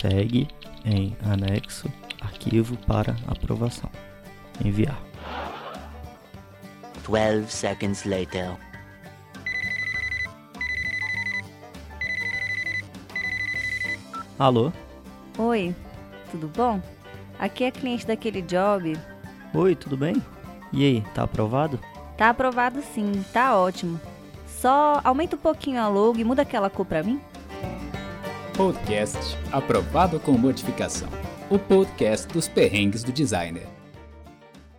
Segue em anexo arquivo para aprovação. Enviar. 12 seconds later. Alô? Oi, tudo bom? Aqui é cliente daquele job. Oi, tudo bem? E aí, tá aprovado? Tá aprovado sim, tá ótimo. Só aumenta um pouquinho a logo e muda aquela cor pra mim. Podcast aprovado com modificação. O podcast dos perrengues do designer.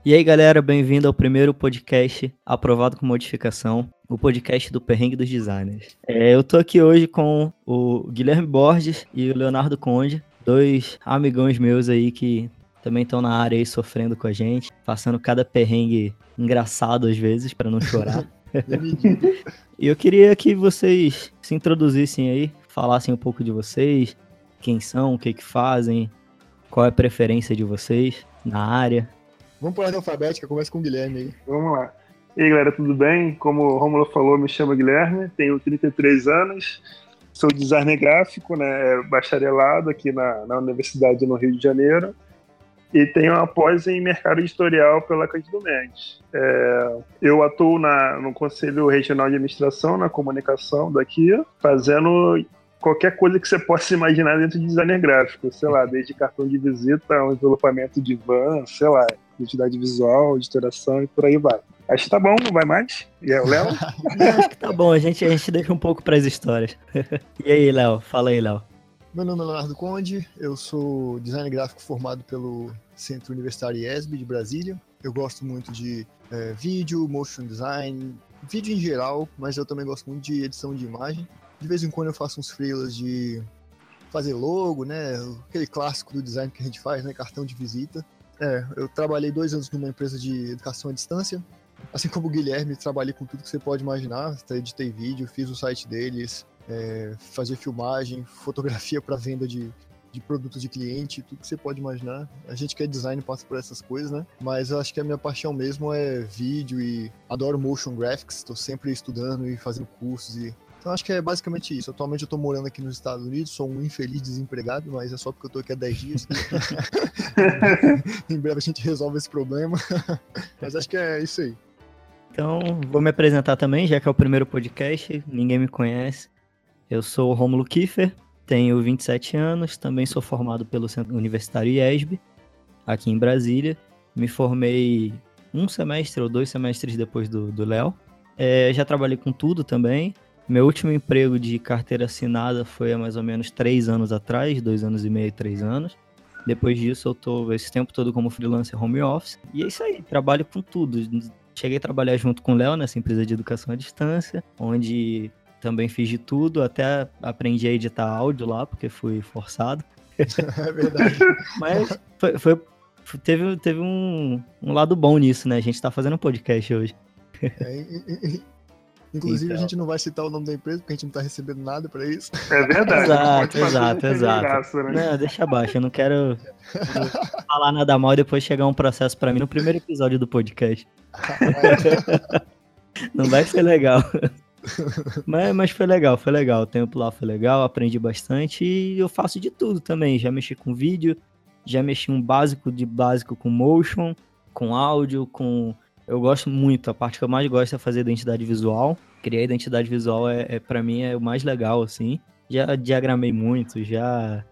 E aí, galera, bem-vindo ao primeiro podcast aprovado com modificação, o podcast do Perrengue dos Designers. É, eu tô aqui hoje com o Guilherme Borges e o Leonardo Conde, dois amigões meus aí que também estão na área aí sofrendo com a gente, passando cada perrengue engraçado às vezes para não chorar. e eu queria que vocês se introduzissem aí, falassem um pouco de vocês, quem são, o que que fazem, qual é a preferência de vocês na área. Vamos por ordem alfabética, começa com o Guilherme aí. Vamos lá. E aí, galera, tudo bem? Como o Romulo falou, me chamo Guilherme, tenho 33 anos, sou designer gráfico, né, bacharelado aqui na, na Universidade no Rio de Janeiro e tenho uma pós em mercado editorial pela Cândido Mendes. É, eu atuo na, no Conselho Regional de Administração, na comunicação daqui, fazendo qualquer coisa que você possa imaginar dentro de designer gráfico, sei lá, desde cartão de visita, um envelopamento de van, sei lá, identidade visual, editoração e por aí vai. Acho que tá bom, não vai mais? E aí, o Léo? Acho que tá bom, a gente, a gente deixa um pouco para as histórias. e aí, Léo? Fala aí, Léo. Meu nome é Leonardo Conde, eu sou designer gráfico formado pelo Centro Universitário IESB de Brasília. Eu gosto muito de é, vídeo, motion design, vídeo em geral, mas eu também gosto muito de edição de imagem. De vez em quando eu faço uns freelas de fazer logo, né? Aquele clássico do design que a gente faz, né? Cartão de visita. É, eu trabalhei dois anos numa empresa de educação à distância. Assim como o Guilherme, trabalhei com tudo que você pode imaginar. Editei vídeo, fiz o site deles, é, fazer filmagem, fotografia para venda de, de produtos de cliente, tudo que você pode imaginar. A gente que é design passa por essas coisas, né? Mas eu acho que a minha paixão mesmo é vídeo e adoro motion graphics, estou sempre estudando e fazendo cursos e então acho que é basicamente isso. Atualmente eu tô morando aqui nos Estados Unidos, sou um infeliz desempregado, mas é só porque eu tô aqui há 10 dias. em breve a gente resolve esse problema. mas acho que é isso aí. Então, vou me apresentar também, já que é o primeiro podcast, ninguém me conhece. Eu sou o Romulo Kiefer, tenho 27 anos, também sou formado pelo Centro Universitário IESB, aqui em Brasília. Me formei um semestre ou dois semestres depois do Léo. É, já trabalhei com tudo também, meu último emprego de carteira assinada foi há mais ou menos três anos atrás, dois anos e meio, três anos. Depois disso, eu tô esse tempo todo como freelancer home office. E é isso aí, trabalho com tudo. Cheguei a trabalhar junto com o Léo nessa empresa de educação à distância, onde também fiz de tudo, até aprendi a editar áudio lá, porque fui forçado. É verdade. Mas foi, foi, teve, teve um, um lado bom nisso, né? A gente tá fazendo um podcast hoje. É, Inclusive, então. a gente não vai citar o nome da empresa, porque a gente não tá recebendo nada pra isso. É verdade. exato, exato, exato. Graça, né? Não, deixa abaixo, eu não quero falar nada mal e depois chegar um processo pra mim no primeiro episódio do podcast. não vai ser legal. mas, mas foi legal, foi legal. O tempo lá foi legal, aprendi bastante e eu faço de tudo também. Já mexi com vídeo, já mexi um básico de básico com motion, com áudio, com eu gosto muito, a parte que eu mais gosto é fazer identidade visual. Criar identidade visual é, é para mim é o mais legal, assim. Já diagramei muito, já.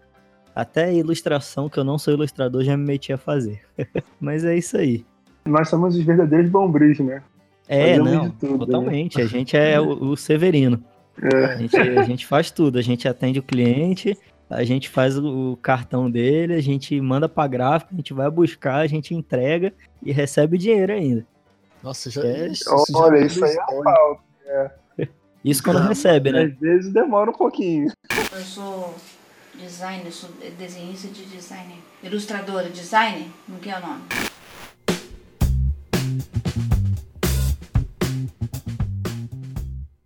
Até ilustração, que eu não sou ilustrador, já me meti a fazer. Mas é isso aí. Nós somos os verdadeiros bombris, né? É, Fazemos não, tudo, né? totalmente. Né? A gente é o, o Severino. É. A, gente, a gente faz tudo, a gente atende o cliente, a gente faz o cartão dele, a gente manda para gráfica, a gente vai buscar, a gente entrega e recebe o dinheiro ainda. Nossa, já. É, isso Olha, já isso aí é a pauta. É. Isso quando recebe, né? Às vezes demora um pouquinho. Eu sou designer, sou desenhista de designer. Ilustradora, designer? Não que é o nome?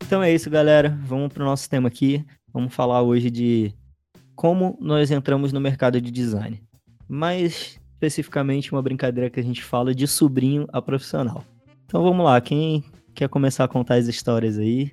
Então é isso, galera. Vamos para o nosso tema aqui. Vamos falar hoje de como nós entramos no mercado de design. Mais especificamente, uma brincadeira que a gente fala de sobrinho a profissional. Então vamos lá, quem quer começar a contar as histórias aí?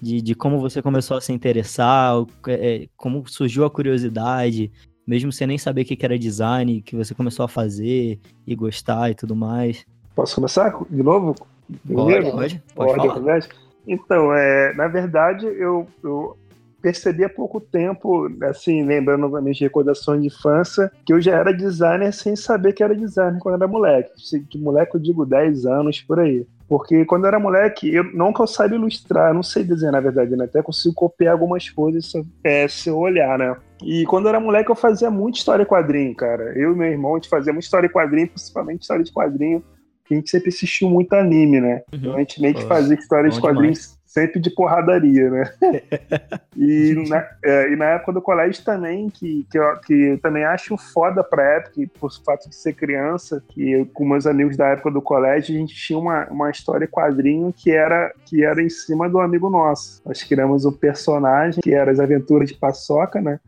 De, de como você começou a se interessar, é, como surgiu a curiosidade mesmo sem nem saber o que era design, que você começou a fazer e gostar e tudo mais. Posso começar de novo? Pode, Primeiro? pode, pode Ordem falar. alfabética? Então, é, na verdade, eu, eu percebi há pouco tempo, assim, lembrando das minhas recordações de infância, que eu já era designer sem saber que era designer quando era moleque. De moleque eu digo 10 anos, por aí. Porque quando eu era moleque, eu, não que eu saiba ilustrar, eu não sei desenhar, na verdade, né? Até consigo copiar algumas coisas se eu, é, se eu olhar, né? E quando eu era moleque, eu fazia muito história e quadrinho, cara. Eu e meu irmão, a gente fazia muito história e quadrinho, principalmente história de quadrinho, que a gente sempre assistiu muito anime, né? Então a gente meio que fazia história de quadrinhos sempre de porradaria, né? e, na, é, e na época do colégio também, que, que, eu, que eu também acho foda pra época, por fato de ser criança, que eu, com meus amigos da época do colégio, a gente tinha uma, uma história quadrinho que era, que era em cima do amigo nosso. Nós criamos um personagem que era as aventuras de Paçoca, né?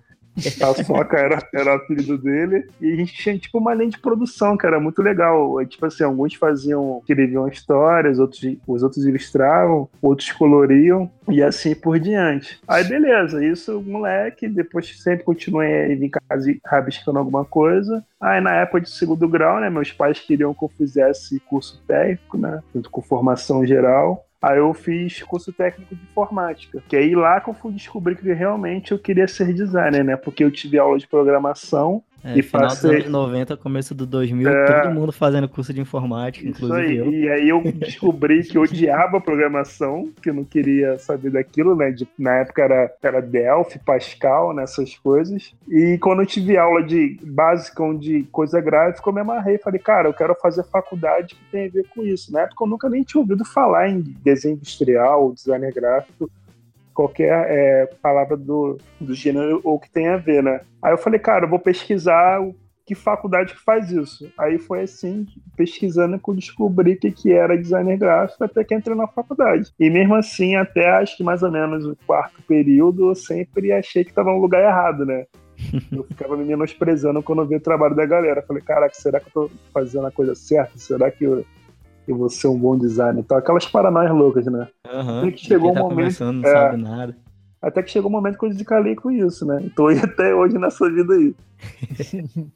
Paçoca era, era o apelido dele. E a gente tinha tipo uma linha de produção que era muito legal. Tipo assim, alguns faziam, escreviam histórias, outros, os outros ilustravam, outros coloriam e assim por diante. Aí beleza, isso moleque, depois sempre continuei em casa rabiscando alguma coisa. Aí na época de segundo grau, né, meus pais queriam que eu fizesse curso técnico, né, junto com formação geral. Aí eu fiz curso técnico de informática. Que aí lá que eu fui descobrir que realmente eu queria ser designer, né? Porque eu tive aula de programação. É, E final passei- dos anos 90, começo do 2000, É. todo mundo fazendo curso de informática, Isso inclusive aí. eu. E aí eu descobri que eu odiava programação, que eu não queria saber daquilo, né? De- na época era, era Delphi, Pascal, nessas coisas. E quando eu tive aula de basicão de coisa gráfica, eu me amarrei. Falei, cara, eu quero fazer faculdade que tem a ver com isso. Na época eu nunca nem tinha ouvido falar em desenho industrial, designer gráfico, qualquer é, palavra do, do gênero ou que tenha a ver, né? Aí eu falei, cara, eu vou pesquisar que faculdade que faz isso. Aí foi assim, pesquisando que eu descobri o que, que era designer gráfico até que entrei na faculdade. E mesmo assim, até acho que mais ou menos o quarto período, eu sempre achei que estava no lugar errado, né? Eu ficava me menosprezando quando eu vi o trabalho da galera. Falei, caraca, será que eu tô fazendo a coisa certa? Será que eu, eu vou ser um bom designer? Então, aquelas paranoias loucas, né? Aham. Até que chegou tá um momento- não é. sabe nada. Até que chegou um momento que eu descalei com isso, né? Tô aí até hoje nessa vida aí.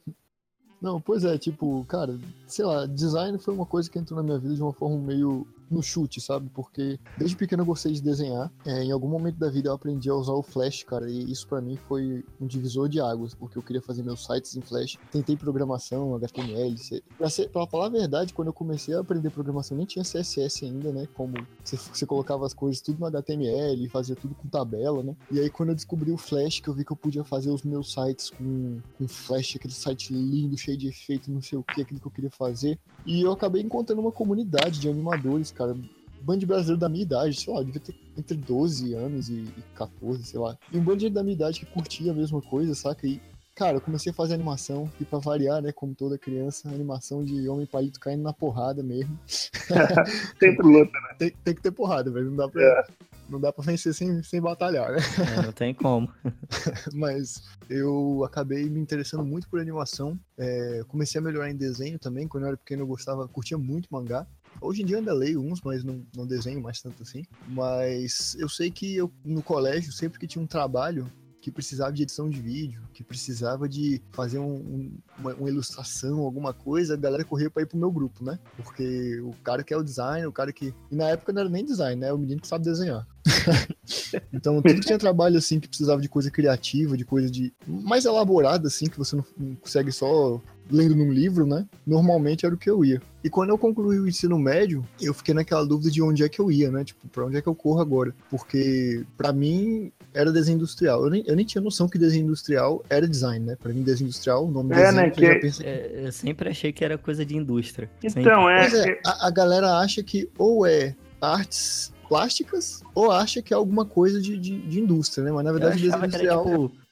Não, pois é, tipo, cara, sei lá, design foi uma coisa que entrou na minha vida de uma forma meio no chute, sabe? Porque desde pequeno eu gostei de desenhar. É, em algum momento da vida eu aprendi a usar o Flash, cara, e isso pra mim foi um divisor de águas, porque eu queria fazer meus sites em Flash. Tentei programação, HTML. C... Pra, ser, pra falar a verdade, quando eu comecei a aprender programação, nem tinha CSS ainda, né? Como você, colocava as coisas tudo no HTML fazia tudo com tabela, né? E aí quando eu descobri o Flash, que eu vi que eu podia fazer os meus sites com, com Flash, aquele site lindo, cheio de efeito, não sei o que, aquilo que eu queria fazer. E eu acabei encontrando uma comunidade de animadores, cara. Band brasileiro da minha idade, sei lá, devia ter entre 12 anos e, e 14, sei lá. E um bando de gente da minha idade que curtia a mesma coisa, saca? E, cara, eu comecei a fazer animação, e pra variar, né, como toda criança, animação de homem palito caindo na porrada mesmo. Sempre luta. Tem, tem que ter porrada, velho. Não dá pra, não dá pra vencer sem, sem batalhar, né? É, não tem como. mas eu acabei me interessando muito por animação. É, comecei a melhorar em desenho também. Quando eu era pequeno, eu gostava, curtia muito mangá. Hoje em dia ainda leio uns, mas não, não desenho mais tanto assim. Mas eu sei que eu, no colégio, sempre que tinha um trabalho que precisava de edição de vídeo, que precisava de fazer um- um- uma, uma ilustração, alguma coisa, a galera corria pra ir pro meu grupo, né? Porque o cara que é o designer, o cara que. E na época não era nem design, né? O menino que sabe desenhar. então, tudo que tinha trabalho assim que precisava de coisa criativa, de coisa de mais elaborada assim, que você não consegue só lendo num livro, né? Normalmente era o que eu ia. E quando eu concluí o ensino médio, eu fiquei naquela dúvida de onde é que eu ia, né? Tipo, pra onde é que eu corro agora? Porque pra mim era desenho industrial. Eu nem, eu nem tinha noção que desenho industrial era design, né? Pra mim desenho industrial, o nome É, desenho, né, eu que- já pensei- É, eu sempre achei que era coisa de indústria. Sempre. Então, é. Pois é, a, a galera acha que ou é artes plásticas ou acha que é alguma coisa de, de, de indústria, né? Mas na Eu verdade desenho que era industrial tipo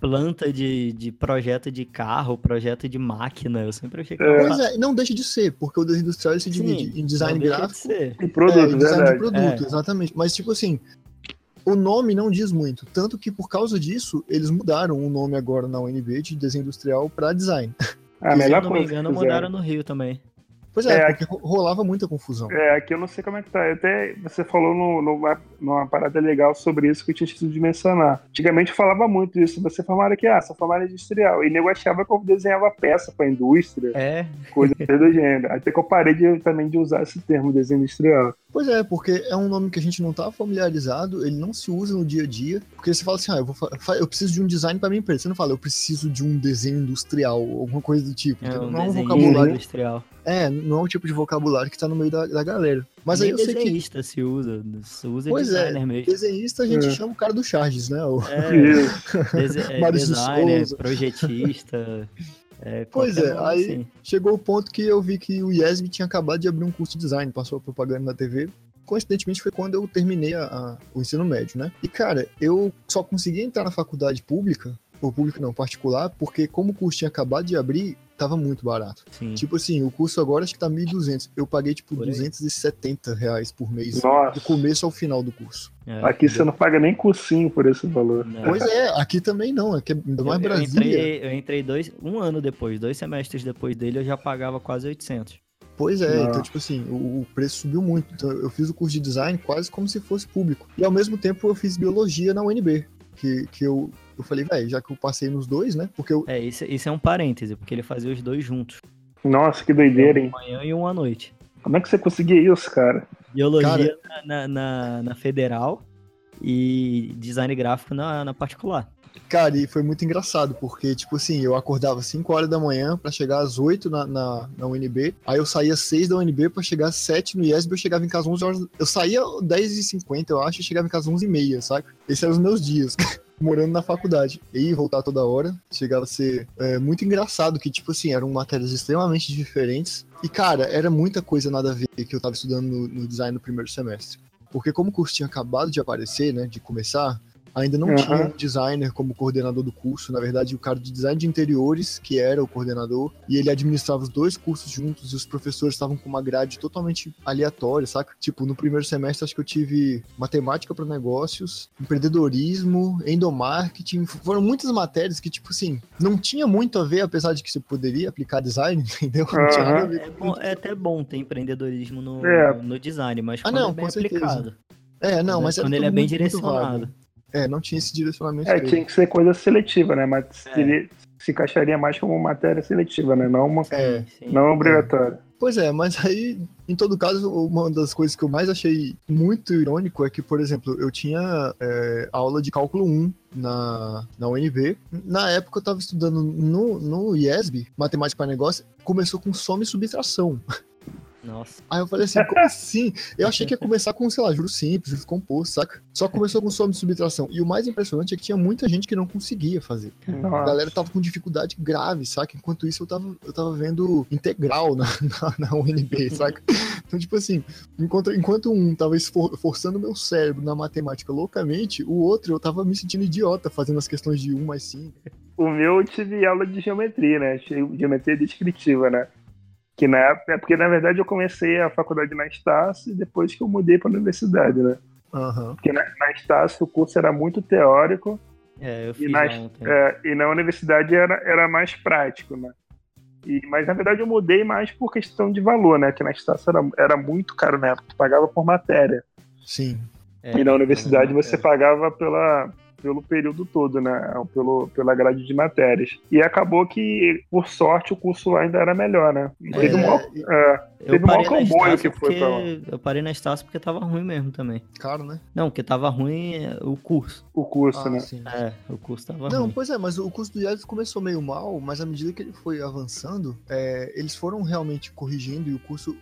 planta de, de projeto de carro, projeto de máquina. Eu sempre achei que É. era Pois é, não deixa de ser, porque o desenho industrial se Sim, divide em design de gráfico ser. Tem produto, é, e design verdade. de produto, É. exatamente. Mas, tipo assim, o nome não diz muito. Tanto que, por causa disso, eles mudaram o nome agora na UNB de desenho industrial para design. A Se melhor eu não me engano, mudaram no Rio também. Pois é, É, porque ro- rolava muita confusão. É, aqui eu não sei como é que tá. Até você falou no, numa, numa parada legal sobre isso que eu tinha esquecido de mencionar. Antigamente eu falava muito isso. Você formava aqui, ah, sou formado em industrial. E nego achava que eu desenhava peça pra indústria, É, coisa do gênero. Até que eu parei de- também de usar esse termo, desenho industrial. Pois é, porque é um nome que a gente não tá familiarizado, ele não se usa no dia a dia. Porque você fala assim, ah, eu, vou eu preciso de um design pra minha empresa. Você não fala, eu preciso de um desenho industrial, alguma coisa do tipo. é um não é um desenho vocabulário. industrial. É, não é um tipo de vocabulário que tá no meio da, da galera. Mas Nem aí eu sei que desenhista se usa, se usa Pois é, designer mesmo. desenhista a gente É. chama o cara do Charges, né? O- É, dese- é, designer, projetista. é, Pois é, aí- assim. Chegou o ponto que eu vi que o IESB tinha acabado de abrir um curso de design, passou a propaganda na TV. Coincidentemente foi quando eu terminei a- a- o ensino médio, né? E cara, eu só consegui entrar na faculdade pública, ou pública não, particular, porque como o curso tinha acabado de abrir, tava muito barato. Sim. Tipo assim, o curso agora acho que tá 1.200. Eu paguei tipo Por aí. 270 reais por mês, Nossa. do começo ao final do curso. É, Aqui você não paga nem cursinho por esse valor. não. Pois é, aqui também não, aqui é ainda mais eu, eu Brasília. entrei, eu entrei dois, um ano depois, dois semestres depois dele, eu já pagava quase 800. Pois é, Não. então, tipo assim, o, o preço subiu muito. Então, eu fiz o curso de design quase como se fosse público. E ao mesmo tempo eu fiz biologia na UNB. Que, que eu, eu falei, velho, já que eu passei nos dois, né? Porque eu. É, isso, isso é um parêntese, porque ele fazia os dois juntos. Nossa, que doideira, hein? manhã e um à noite. Como é que você conseguia isso, cara? Biologia na, na, na federal e design gráfico na, na particular. Cara, e foi muito engraçado, porque, tipo assim, eu acordava às 5 horas da manhã pra chegar às 8 na, na, na UNB. Aí eu saía às 6 da UNB pra chegar às 7 no IESB. Eu chegava em casa às 11 horas. Eu saía às 10h50, eu acho, e chegava em casa às 11h30, saca? Esses eram os meus dias. Morando na faculdade. E voltar toda hora. Chegava a ser é, muito engraçado, que, tipo assim, eram matérias extremamente diferentes. E, cara, era muita coisa nada a ver que eu tava estudando no, no design no primeiro semestre. Porque como o curso tinha acabado de aparecer, né, de começar, ainda não Aham. tinha um designer como coordenador do curso. Na verdade, o cara de design de interiores, que era o coordenador, e ele administrava os dois cursos juntos, e os professores estavam com uma grade totalmente aleatória, saca? Tipo, no primeiro semestre, acho que eu tive matemática para negócios, empreendedorismo, endomarketing. Foram muitas matérias que, tipo assim, não tinha muito a ver, apesar de que você poderia aplicar design, entendeu? Não tinha nada a ver É, bom- é até bom ter empreendedorismo no, É. no design, mas Ah, quando não, é bem com certeza. aplicado. É, não, mas era quando ele é bem muito, muito vago. É, não tinha esse direcionamento. É, mesmo. tinha que ser coisa seletiva, né? Mas É. seria- se encaixaria mais como matéria seletiva, né? Não uma É, Sim. não obrigatória. Pois é, mas aí, em todo caso, uma das coisas que eu mais achei muito irônico é que, por exemplo, eu tinha é, aula de cálculo 1 na, na UNB. Na época eu estava estudando no, no IESB, Matemática para Negócio, começou com soma e subtração. Nossa. Aí eu falei assim, como assim? Eu achei que ia começar com, sei lá, juros simples, juros compostos, saca? Só começou com soma e subtração. E o mais impressionante é que tinha muita gente que não conseguia fazer. A Nossa. galera tava com dificuldade grave, saca? Enquanto isso, eu tava, eu tava vendo integral na, na, na UNB, saca? Então, tipo assim, enquanto, enquanto um tava esfor- forçando meu cérebro na matemática loucamente, o outro eu tava me sentindo idiota fazendo as questões de 1 mais 5. O meu eu tive aula de geometria, né? Geometria descritiva, né? Que na época, é porque na verdade eu comecei a faculdade na Estácio e depois que eu mudei para a universidade, né? Aham. Porque na, na Estácio o curso era muito teórico É, eu e na, é, e na universidade era, era mais prático, né? E, mas na verdade eu mudei mais por questão de valor, né? Que na Estácio era, era muito caro na época, tu pagava por matéria. Sim. É, e na universidade é, você pagava pela, pelo período todo, né? Pelo, pela grade de matérias. E acabou que, por sorte, o curso ainda era melhor, né? Pois teve um é, maior- é, Eu Teve um parei maior na comboio que foi pra lá. porque- Eu parei na Estácio porque tava ruim mesmo também. Caro, né? Não, porque tava ruim é, o curso. o curso, Ah, né? sim. É, o curso tava Não, ruim. pois é, mas o curso do IELTS começou meio mal, mas à medida que ele foi avançando, é, eles foram realmente corrigindo e o curso.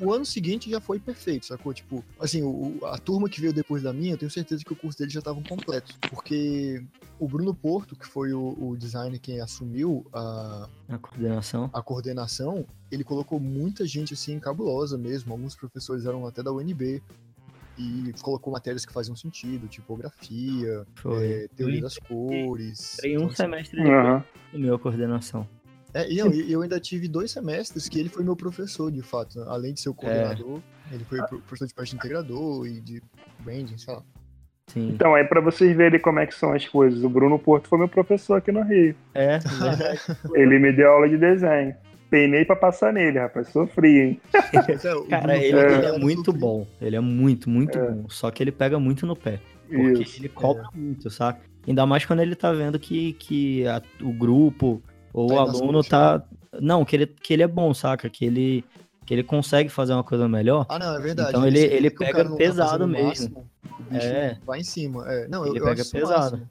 O, o ano seguinte já foi perfeito, sacou? Tipo, assim, o, a turma que veio depois da minha, eu tenho certeza que o curso deles já estavam completos. Porque o Bruno Porto, que foi o, o designer quem assumiu a, A coordenação. a coordenação, ele colocou muita gente assim cabulosa mesmo. Alguns professores eram até da UNB. E colocou matérias que faziam sentido, tipografia, é, teoria Eu das cores. Entrei um Então, assim, semestre depois Aham. do meu coordenação. É, e não, e eu ainda tive dois semestres que ele foi meu professor, de fato. né? Além de ser o coordenador, ele foi pro- professor de parte integrador e de branding, sei lá. Sim. Então, aí pra vocês verem como é que são as coisas, o Bruno Porto foi meu professor aqui no Rio. É, verdade. Ele me deu aula de desenho. Penei pra passar nele, rapaz. Sofri, hein? É, Cara, ele, da ele é muito bom. Ele é muito, muito É. bom. Só que ele pega muito no pé. Porque Isso. ele cobra muito, saca? Ainda mais quando ele tá vendo que, que a- o grupo ou Tá o aluno tá. Não, que ele, que ele é bom, saca? Que ele, que ele consegue fazer uma coisa melhor. Ah, não, é verdade. Então ele- ele pega tá pesado o mesmo. máximo, o bicho É. vai em cima. É, não, eu, Ele eu pega acho isso pesado.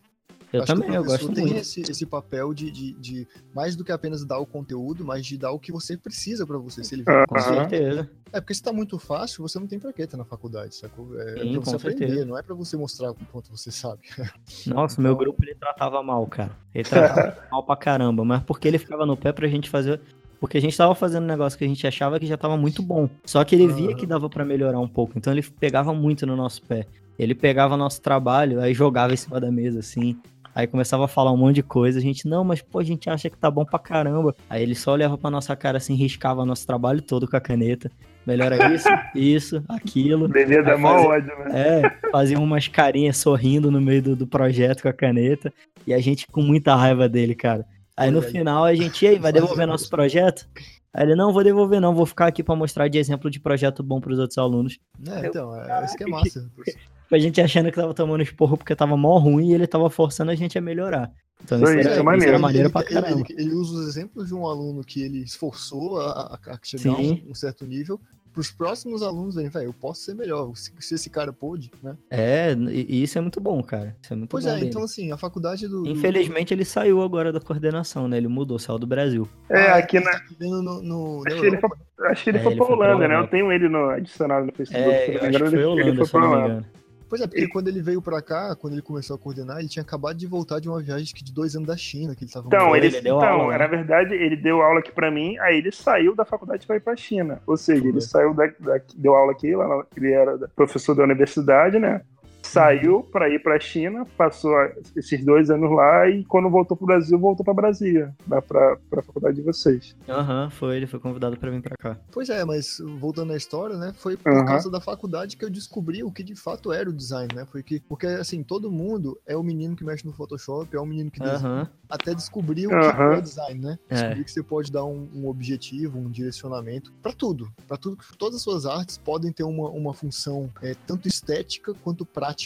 Eu Acho que também, eu gosto tem muito. Esse, esse papel de, de, de mais do que apenas dar o conteúdo, mas de dar o que você precisa pra você. Se ele vê Com certeza. É porque se tá muito fácil, você não tem pra que estar na faculdade, sacou? É, Sim, é pra você aprender, certeza. não é pra você mostrar o quanto você sabe. Nossa, meu grupo ele tratava mal, cara. Ele tratava mal pra caramba, mas porque ele ficava no pé pra gente fazer. Porque a gente tava fazendo um negócio que a gente achava que já tava muito bom. Só que ele via que dava pra melhorar um pouco. Então ele pegava muito no nosso pé. Ele pegava nosso trabalho, aí jogava em cima da mesa, assim. Aí começava a falar um monte de coisa. A gente, não, mas pô, a gente acha que tá bom pra caramba. Aí ele só olhava pra nossa cara assim, riscava nosso trabalho todo com a caneta. Melhora isso, isso, aquilo. Dar Vai mó fazer- ódio, né? É, fazia umas carinhas sorrindo no meio do, do projeto com a caneta. E a gente com muita raiva dele, cara. Aí no final a gente, e aí, vai devolver nosso projeto? Aí ele, não, vou devolver não, vou ficar aqui pra mostrar de exemplo de projeto bom pros outros alunos. É, então, é, isso que é massa. A gente achando que tava tomando esporro porque tava mó ruim e ele tava forçando a gente a melhorar. Então Isso isso, era, isso é isso maneiro. era maneiro ele, pra ele- caramba. ele- ele usa os exemplos de um aluno que ele esforçou a, a- a chegar a Sim. um, um certo nível, pros próximos alunos verem, velho, eu posso ser melhor, se, se esse cara pôde, né? É, e e isso é muito bom, cara. Isso é muito Pois bom é, dele. então assim, a faculdade do... do- Infelizmente ele saiu agora da coordenação, né? Ele mudou, saiu do Brasil. É, Ah, aqui na. tá no, no, na Acho que ele Europa. Acho que ele É, foi ele pra Holanda, né? Eu Holanda. tenho ele no adicionado no Facebook. É, eu acho que foi ele- ele Holanda, foi pra não me lá. engano. Pois é, porque quando ele veio pra cá, quando ele começou a coordenar, ele tinha acabado de voltar de uma viagem de dois anos da China, que ele tava Então, ele, ele deu então aula, né? na verdade, ele deu aula aqui pra mim, aí ele saiu da faculdade pra ir pra China. Ou seja, ele Foi. saiu da, da- deu aula aqui, lá ele era professor da universidade, né? Saiu pra ir pra China, passou a- esses dois anos lá e quando voltou pro Brasil, voltou pra Brasília, pra, pra faculdade de vocês. Aham, foi, ele foi convidado pra vir pra cá. Pois é, mas voltando à história, né? Foi por Aham. causa da faculdade que eu descobri o que de fato era o design, né? Porque, porque assim, todo mundo é o menino que mexe no Photoshop, é o menino que desenha, até descobrir o que é o design, né? É. Descobrir que você pode dar um, um objetivo, um direcionamento pra tudo. Pra tudo. Todas as suas artes podem ter uma, uma função é, tanto estética quanto prática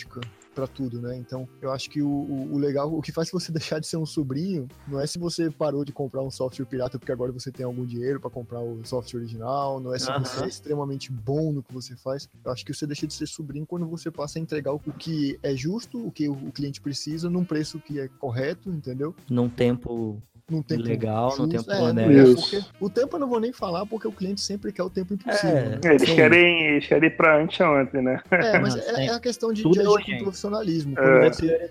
pra tudo, né? Então, eu acho que o, o, o legal, o que faz você deixar de ser um sobrinho, não é se você parou de comprar um software pirata porque agora você tem algum dinheiro pra comprar o software original, não é se você é extremamente bom no que você faz. Eu acho que você deixa de ser sobrinho quando você passa a entregar o o que é justo, o que o o cliente precisa, num preço que é correto, entendeu? Num tempo Num tempo legal, num tempo é, não, honesto. é, Isso. porque o tempo eu não vou nem falar porque o cliente sempre quer o tempo impossível. É. né? É, eles, Sim. querem, eles querem ir pra anteontem, né? É, mas Não, é, tem- é a questão de, tudo de é agir com profissionalismo. É. Quando, É você,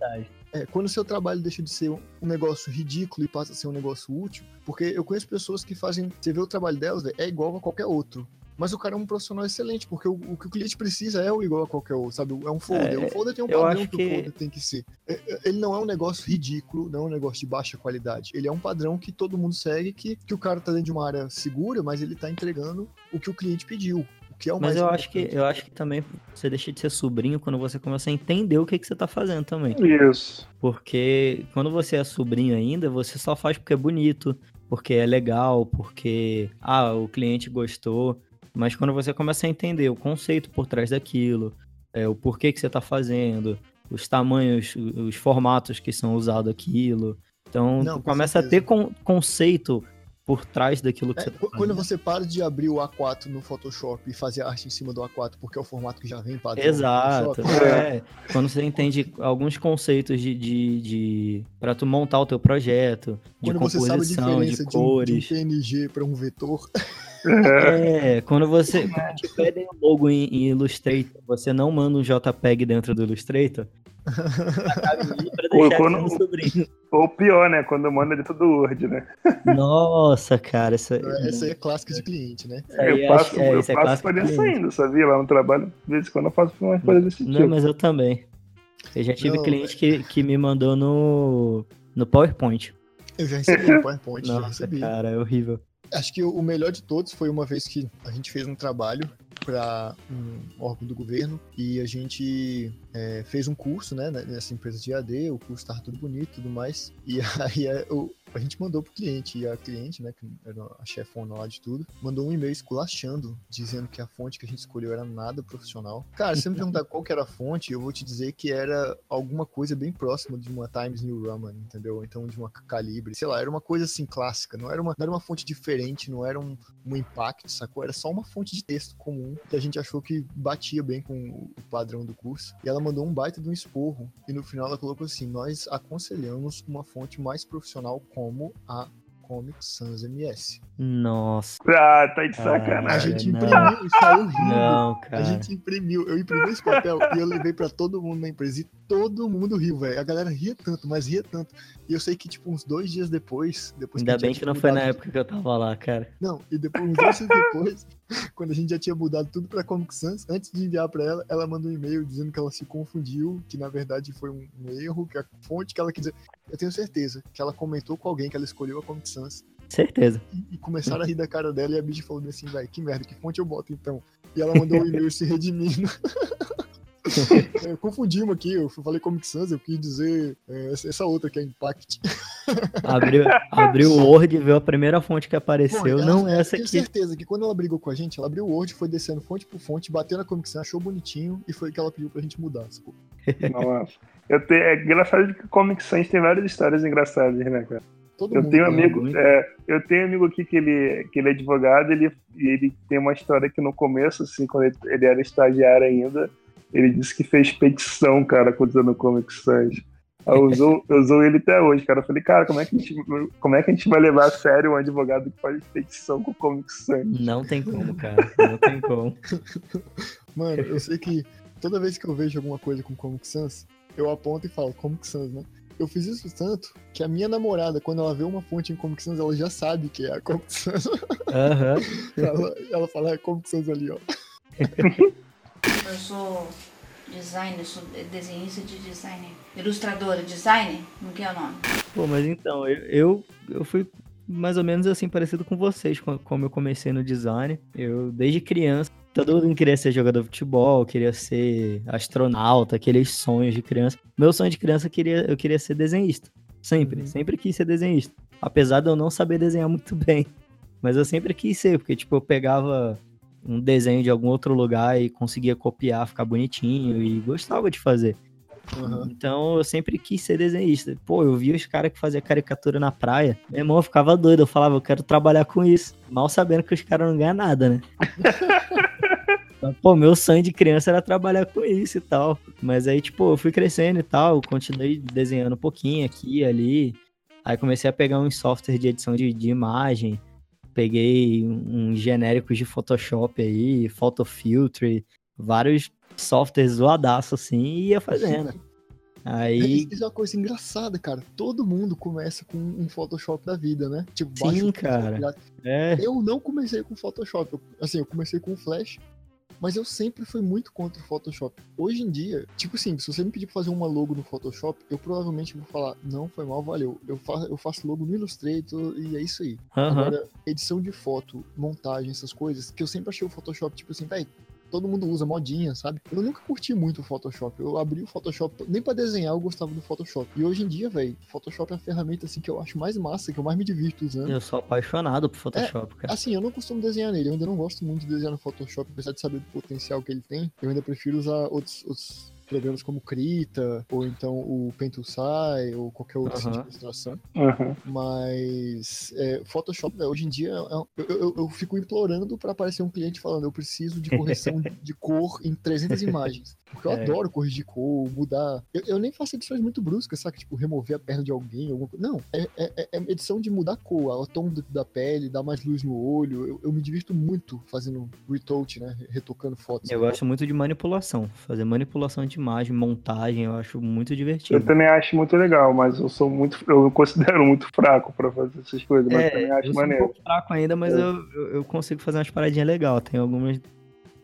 é, quando o seu trabalho deixa de ser um, negócio ridículo e passa a ser um negócio útil, porque eu conheço pessoas que fazem. Você vê o trabalho delas, é igual a qualquer outro. Mas o cara é um profissional excelente, porque o, o que o cliente precisa é o igual a qualquer outro, sabe? É um folder. É, o folder tem um padrão que, que- o folder tem que ser. É, é, Ele não é um negócio ridículo, não é um negócio de baixa qualidade. Ele é um padrão que todo mundo segue, que, que o cara tá dentro de uma área segura, mas ele tá entregando o que o cliente pediu. O que é o Mas eu acho que eu acho que também você deixa de ser sobrinho quando você começa a entender o que, que você tá fazendo também. Isso. Porque quando você é sobrinho ainda, você só faz porque é bonito, porque é legal, porque ah, o cliente gostou. Mas quando você começa a entender o conceito por trás daquilo, é, o porquê que você tá fazendo, os tamanhos, os formatos que são usados aquilo. Então, Não, começa a certeza. ter con- conceito por trás daquilo que É, você tá qu- quando fazendo. você para de abrir o A4 no Photoshop e fazer arte em cima do A4, porque é o formato que já vem padrão Exato. Photoshop, É. Quando você entende alguns conceitos de, de, de para tu montar o teu projeto, de quando você sabe a composição, de, diferença de, um, de um cores. PNG para um vetor, É, quando você quando te pedem o logo em, em Illustrator, você não manda um JPEG dentro do Illustrator. Ou quando-. Ou pior, né? Quando manda dentro do Word, né? Nossa, cara, essa, essa aí é clássica de cliente, né? eu passo, é, eu isso é passo clássico por isso ainda, sabia? Lá no trabalho, de vez em quando eu faço umas coisas desse Não, tipo. mas eu também. Eu já tive Não, cliente que, que me mandou no, no PowerPoint. Eu já recebi no PowerPoint, já Nossa, recebi. cara, é horrível. Acho que o melhor de todos foi uma vez que a gente fez um trabalho para um órgão do governo e a gente é, fez um curso, né, nessa empresa de AD, o curso estava tudo bonito e tudo mais. E aí é, o, a gente mandou pro cliente, e a cliente, né, que era a chefona lá de tudo, mandou um e-mail esculachando, dizendo que a fonte que a gente escolheu era nada profissional. Cara, se você me perguntar qual que era a fonte, eu vou te dizer que era alguma coisa bem próxima de uma Times New Roman, entendeu? Então de uma Calibre, sei lá, era uma coisa assim clássica, não era uma, não era uma fonte diferente, não era um, um impact, sacou? Era só uma fonte de texto comum que a gente achou que batia bem com o padrão do curso. E ela mandou um baita de um esporro, e no final ela colocou assim: nós aconselhamos uma fonte mais profissional como a Comic Sans MS. Nossa. Ah, tá de A sacanagem. gente não. imprimiu e saiu rindo. Não, A cara. gente imprimiu, eu imprimi esse papel e eu levei pra todo mundo na empresa e todo mundo riu, velho. A galera ria tanto, mas ria tanto. E eu sei que, tipo, uns dois dias depois, depois Ainda a gente bem que não foi na época que eu tava lá, cara. Não, e depois, uns dois dias depois, quando a gente já tinha mudado tudo pra Comic Sans, antes de enviar pra ela, ela mandou um e-mail dizendo que ela se confundiu, que na verdade foi um, um erro, que a fonte que ela quis dizer. Eu tenho certeza que ela comentou com alguém que ela escolheu a Comic Sans Certeza. e, e começaram a rir da cara dela e a bicha falou assim, velho, que merda, que fonte eu boto então? E ela mandou um e-mail se redimindo. É, Confundimos aqui, eu falei Comic Sans, eu quis dizer é, essa outra que é Impact. Abriu, abriu o Word e viu a primeira fonte que Pô, apareceu. ela- Não eu essa tenho aqui. certeza que quando ela brigou com a gente, ela abriu o Word, foi descendo fonte por fonte, bateu na Comic Sans, achou bonitinho e foi o que ela pediu pra gente mudar. Nossa. Eu tenho, é engraçado que Comic Sans tem várias histórias engraçadas, né, cara? Todo Eu mundo. tenho né? amigo, é, eu tenho amigo aqui que ele, que ele é advogado, ele, e ele tem uma história que no começo, assim, quando ele, ele era estagiário ainda, ele disse que fez petição, cara, usando Comic Sans. Usou, usou ele até hoje, cara. Eu falei, cara, como é, que a gente, como é que a gente vai levar a sério um advogado que faz petição com Comic Sans? Não tem como, cara. Não tem como. Mano, eu sei que toda vez que eu vejo alguma coisa com Comic Sans, eu aponto e falo Comic Sans, né? Eu fiz isso tanto que a minha namorada, quando ela vê uma fonte em Comic Sans, ela já sabe que é a Comic Sans. Aham. ela, ela fala, é Comic Sans ali, ó. Eu sou designer, sou desenhista de designer. Ilustradora, designer? Não que é o nome. Pô, mas então, eu, eu, eu fui mais ou menos assim, parecido com vocês, co- como eu comecei no design. Eu, desde criança, todo mundo queria ser jogador de futebol, queria ser astronauta, aqueles sonhos de criança. Meu sonho de criança, eu queria, eu queria ser desenhista. Sempre, Uhum. sempre quis ser desenhista. Apesar de eu não saber desenhar muito bem. Mas eu sempre quis ser, porque, tipo, eu pegava um desenho de algum outro lugar e conseguia copiar, ficar bonitinho e gostava de fazer. Aham. Então eu sempre quis ser desenhista. Pô, eu via os caras que faziam caricatura na praia. Meu irmão eu ficava doido. Eu falava, eu quero trabalhar com isso. Mal sabendo que os caras não ganham nada, né? Pô, meu sonho de criança era trabalhar com isso e tal. Mas aí, tipo, eu fui crescendo e tal. Continuei desenhando um pouquinho aqui e ali. Aí comecei a pegar uns softwares de edição de, de imagem. Peguei uns genéricos de Photoshop aí, Photo Filtre, vários softwares zoadaço assim e ia fazendo. Aí, Isso é uma coisa engraçada, cara. Todo mundo começa com um Photoshop da vida, né? Tipo, Sim, cara. É, Eu não comecei com Photoshop. Assim, eu comecei com Flash, mas eu sempre fui muito contra o Photoshop. Hoje em dia, tipo assim, se você me pedir pra fazer uma logo no Photoshop, eu provavelmente vou falar, não, foi mal, valeu. Eu faço, eu faço logo no Illustrator e é isso aí. aham. Agora, edição de foto, montagem, essas coisas, que eu sempre achei o Photoshop, tipo assim, véi, todo mundo usa modinha, sabe? Eu nunca curti muito o Photoshop. Eu abri o Photoshop, nem pra desenhar eu gostava do Photoshop. E hoje em dia, velho, Photoshop é a ferramenta assim que eu acho mais massa, que eu mais me divirto usando. Eu sou apaixonado por Photoshop, cara. Assim, eu não costumo desenhar nele, eu ainda não gosto muito de desenhar no Photoshop, apesar de saber do potencial que ele tem. Eu ainda prefiro usar outros, outros programas como Krita, ou então o Pentousai, ou qualquer outro assim, de ilustração. Uhum. Mas é, Photoshop, velho, hoje em dia, é eu, eu- eu fico implorando pra aparecer um cliente falando, eu preciso de correção de cor em 300 imagens. Porque eu É. adoro corrigir cor, mudar. Eu, eu nem faço edições muito bruscas, sabe? Tipo, remover a perna de alguém, alguma coisa. Não, é, é- é edição de mudar a cor, o tom do- da pele, dar mais luz no olho. Eu, eu me divirto muito fazendo retouch, né? Retocando fotos. Eu gosto muito de manipulação. Fazer manipulação de imagem, montagem, eu acho muito Eu divertido. também acho muito legal, mas eu sou muito, eu me considero muito fraco pra fazer essas coisas, mas eu também É, acho eu sou um maneiro. pouco fraco ainda, mas É. eu, eu, eu consigo fazer umas paradinhas legais. Tem alguns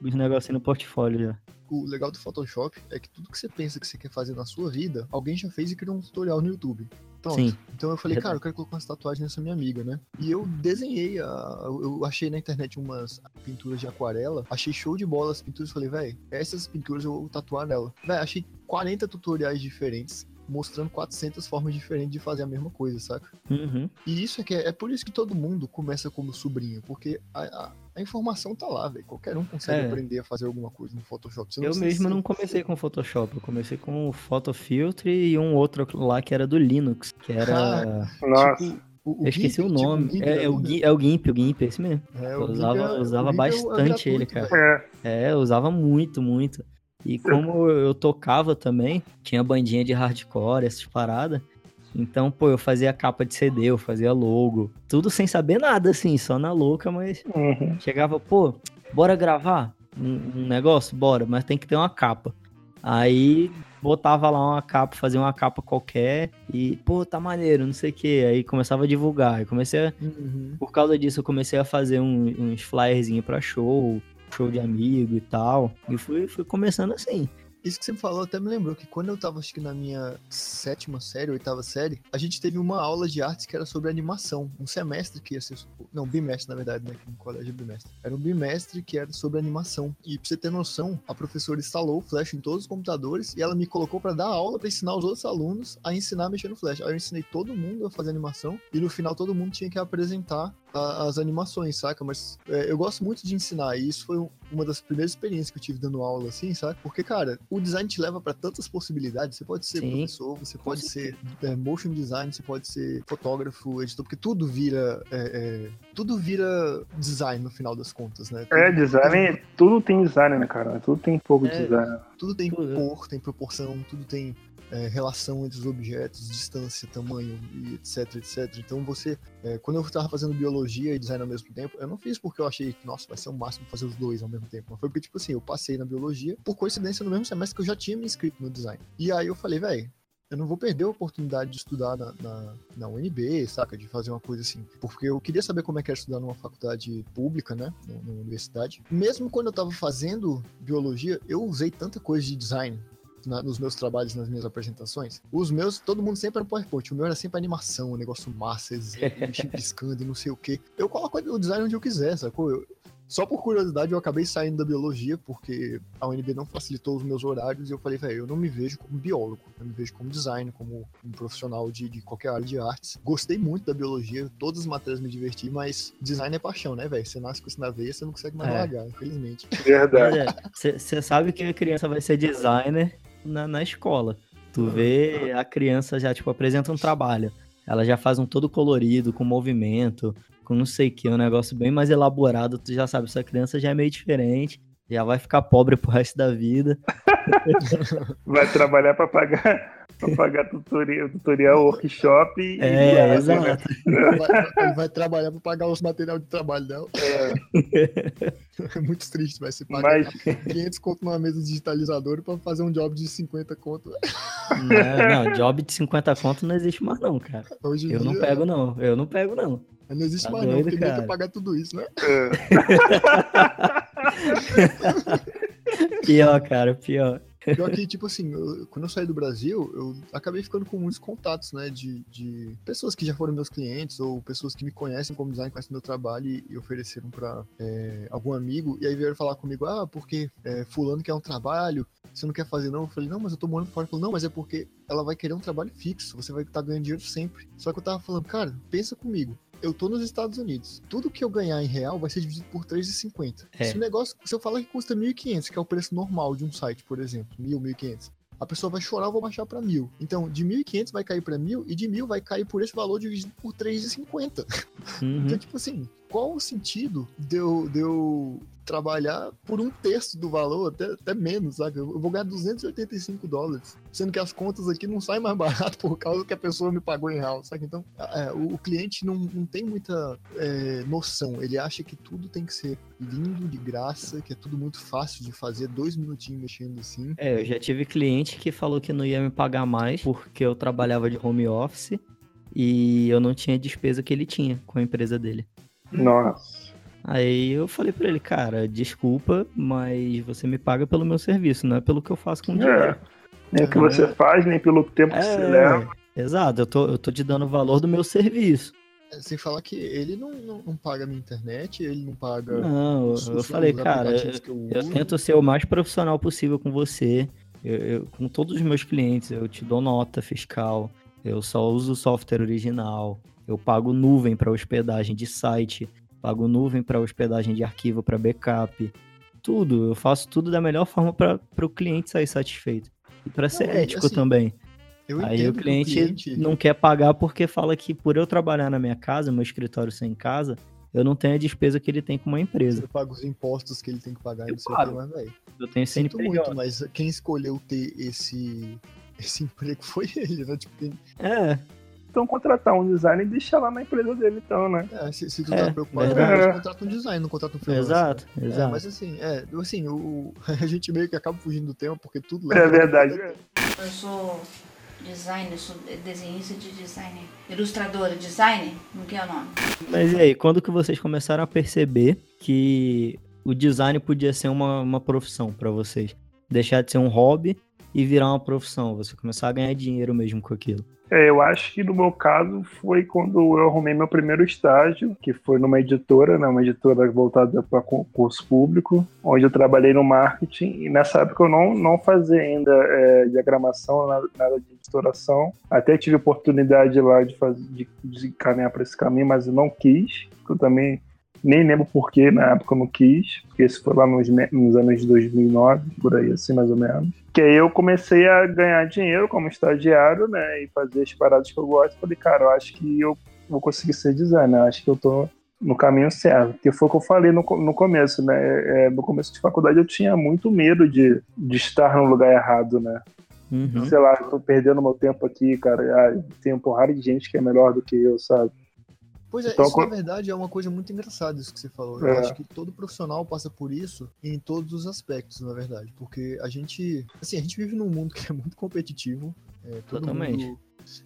uns negocinhos no portfólio já. O legal do Photoshop é que tudo que você pensa que você quer fazer na sua vida, alguém já fez e criou um tutorial no YouTube. Pronto. Sim. Então eu falei, Verdade. cara, eu quero colocar umas tatuagens nessa minha amiga, né? E eu desenhei, a, eu achei na internet umas pinturas de aquarela, achei show de bola as pinturas, falei, velho, essas pinturas eu vou tatuar nela. Velho, achei 40 tutoriais diferentes, mostrando 400 formas diferentes de fazer a mesma coisa, saca? Uhum. E isso é que é, é por isso que todo mundo começa como sobrinho, porque a, a, a informação tá lá, velho. Qualquer um consegue É. aprender a fazer alguma coisa no Photoshop. Você Eu mesmo não comecei com Photoshop, eu comecei com o Photofiltre e um outro lá que era do Linux, que era. Nossa. Tipo, o, o eu esqueci GIMP, o tipo, nome. GIMP é, é o é o GIMP, o GIMP, é esse mesmo. É, eu GIMP usava- é- usava GIMP é o- é bastante ele, cara. É. É, eu usava muito, muito. E como eu tocava também, tinha bandinha de hardcore, essas paradas. Então, pô, eu fazia capa de CD, eu fazia logo. Tudo sem saber nada, assim, só na louca, mas Uhum. chegava, pô, bora gravar um, um negócio? Bora, mas tem que ter uma capa. Aí botava lá uma capa, fazia uma capa qualquer e, pô, tá maneiro, não sei o que. Aí começava a divulgar. Aí comecei a, Uhum. por causa disso, eu comecei a fazer um- uns flyerzinhos pra show, show de amigo e tal. E fui, fui começando assim. Isso que você falou até me lembrou que quando eu tava, acho que na minha sétima série, oitava série, a gente teve uma aula de artes que era sobre animação. Um semestre que ia ser. Não, bimestre, na verdade, né? Que no colégio é bimestre. Era um bimestre que era sobre animação. E pra você ter noção, a professora instalou o Flash em todos os computadores e ela me colocou pra dar aula pra ensinar os outros alunos a ensinar a mexer no Flash. Aí eu ensinei todo mundo a fazer animação e no final todo mundo tinha que apresentar a- as animações, saca? Mas é, eu gosto muito de ensinar e isso foi um- uma das primeiras experiências que eu tive dando aula, assim, saca? Porque, cara, o design te leva pra tantas possibilidades. Você pode ser Sim. professor, você pode ser é, motion design, você pode ser fotógrafo, editor, porque tudo vira. é, é, tudo vira design no final das contas, né? É, Tudo- design, tudo tem design, né, cara? Tudo tem um pouco de É. design. tudo tem Tudo. cor, tem proporção, tudo tem é, relação entre os objetos, distância, tamanho e etc, etc. Então você, é, quando eu estava fazendo biologia e design ao mesmo tempo, eu não fiz porque eu achei que, nossa, vai ser o máximo fazer os dois ao mesmo tempo. Mas foi porque, tipo assim, eu passei na biologia, por coincidência, no mesmo semestre que eu já tinha me inscrito no design. E aí eu falei, velho, eu não vou perder a oportunidade de estudar na, na, na UNB, saca? De fazer uma coisa assim. Porque eu queria saber como é que era estudar numa faculdade pública, né? nu- Numa universidade. Mesmo quando eu tava fazendo biologia, eu usei tanta coisa de design na- nos meus trabalhos, nas minhas apresentações. Os meus, todo mundo sempre era PowerPoint. O meu era sempre animação, um negócio massa, exemplo, piscando e não sei o quê. Eu coloco o design onde eu quiser, sacou? Eu- só por curiosidade, eu acabei saindo da biologia, porque a UNB não facilitou os meus horários, e eu falei, velho, eu não me vejo como biólogo, eu me vejo como designer, como um profissional de, de qualquer área de artes. Gostei muito da biologia, todas as matérias me diverti, mas design é paixão, né, velho? Você nasce com isso na veia, você não consegue mais É. largar, infelizmente. Verdade. Você sabe que a criança vai ser designer na, na escola. Tu vê a criança já, tipo, apresenta um trabalho. Ela já faz um todo colorido, com movimento, com não sei o que, um negócio bem mais elaborado. Tu já sabe, essa criança já é meio diferente, já vai ficar pobre pro resto da vida. Vai trabalhar pra pagar, pra pagar tutorial, tutorial, workshop e. É, exato. vai, ele vai trabalhar pra pagar os material de trabalho dela. É muito triste, vai se pagar Mas 500 conto numa mesa digitalizadora pra fazer um job de 50 conto. Não, não, job de 50 conto não existe mais não, cara. Hoje Eu não dia, pego não, eu não pego não. Não existe Tá mais não, doido, porque nem cara. quer pagar tudo isso, né? Pior, cara, pior. Pior que, tipo assim, eu- quando eu saí do Brasil, eu acabei ficando com muitos contatos, né? De, de pessoas que já foram meus clientes ou pessoas que me conhecem como design, conhecem meu trabalho e, e ofereceram pra é, algum amigo. E aí vieram falar comigo, ah, porque é, fulano quer um trabalho, você não quer fazer não? Eu falei, não, mas eu tô morando fora. Ele falou, não, mas é porque ela vai querer um trabalho fixo, você vai estar ganhando dinheiro sempre. Só que eu tava falando, cara, pensa comigo. Eu tô nos Estados Unidos. Tudo que eu ganhar em real vai ser dividido por 3,50. É. Se o negócio, se eu falar que custa 1.500, que é o preço normal de um site, por exemplo, 1.000, 1.500, a pessoa vai chorar, eu vou baixar pra 1.000. Então, de 1.500 vai cair pra 1.000 e de 1.000 vai cair por esse valor dividido por 3,50. Uhum. Então, tipo assim, qual o sentido de eu, de eu trabalhar por um terço do valor, até, até menos, sabe? Eu vou ganhar 285 dólares, sendo que as contas aqui não saem mais barato por causa que a pessoa me pagou em real, sabe? Então, é, o, o cliente não, não tem muita é, noção, ele acha que tudo tem que ser lindo, de graça, que é tudo muito fácil de fazer, dois minutinhos mexendo assim. É, eu já tive cliente que falou que não ia me pagar mais porque eu trabalhava de home office e eu não tinha despesa que ele tinha com a empresa dele. Nossa. Aí eu falei pra ele, cara, desculpa, mas você me paga pelo meu serviço, não é pelo que eu faço com o dinheiro. É. Nem o que você faz, nem pelo tempo que você leva. É, exato, eu tô, eu tô te dando o valor do meu serviço. É, Sem falar que ele não, não, não paga a minha internet, ele não paga Não, os- eu falei, cara, eu eu tento ser o mais profissional possível com você. Eu, eu- com todos os meus clientes, eu te dou nota fiscal, eu só uso o software original, eu pago nuvem para hospedagem de site, pago nuvem para hospedagem de arquivo para backup, tudo. Eu faço tudo da melhor forma para o cliente sair satisfeito. E para ser Não, ético assim, também. Eu Aí o que cliente, não quer pagar porque fala que por eu trabalhar na minha casa, meu escritório ser em casa, eu não tenho a despesa que ele tem com uma empresa. Você paga os impostos que ele tem que pagar Eu não sei o pago. que, mas, velho. Eu tenho Sinto muito, mas quem escolheu ter esse, esse emprego foi ele, né? Tipo, quem- É, Então contratar um designer e deixar lá na empresa dele, então, né? é, se, se tu É, tá preocupado, verdade. você contrata um design, não contrata um freelancer. exato, É, exato. mas assim, é, assim, o, a gente meio que acaba fugindo do tema porque tudo É verdade. Eu sou designer, sou desenhista de designer. Ilustradora, designer? Não que é o nome? Mas e aí, quando que vocês começaram a perceber que o design podia ser uma, uma profissão pra vocês? Deixar de ser um hobby e virar uma profissão, você começar a ganhar dinheiro mesmo com aquilo. É, eu acho que no meu caso foi quando eu arrumei meu primeiro estágio, que foi numa editora, né, uma editora voltada para concurso público, onde eu trabalhei no marketing. E nessa época eu não, não fazia ainda é, diagramação, nada, nada de editoração. Até tive oportunidade lá de, fazer, de, de caminhar para esse caminho, mas eu não quis. Eu também nem lembro porquê, na época eu não quis, porque isso foi lá nos, nos anos de 2009, por aí assim mais ou menos. Que aí eu comecei a ganhar dinheiro como estagiário, né, e fazer as paradas que eu gosto. Falei, cara, eu acho que eu vou conseguir ser designer, eu acho que eu tô no caminho certo. Que foi o que eu falei no, no começo, né, é, no começo de faculdade eu tinha muito medo de, de estar no lugar errado, né. Uhum. Sei lá, eu tô perdendo meu tempo aqui, cara, ah, tem uma porrada de gente que é melhor do que eu, sabe. Pois é, Então, isso quando- na verdade é uma coisa muito engraçada isso que você falou. Eu É. acho que todo profissional passa por isso em todos os aspectos, na verdade. Porque a gente, assim, a gente vive num mundo que é muito competitivo. É, todo Totalmente. mundo-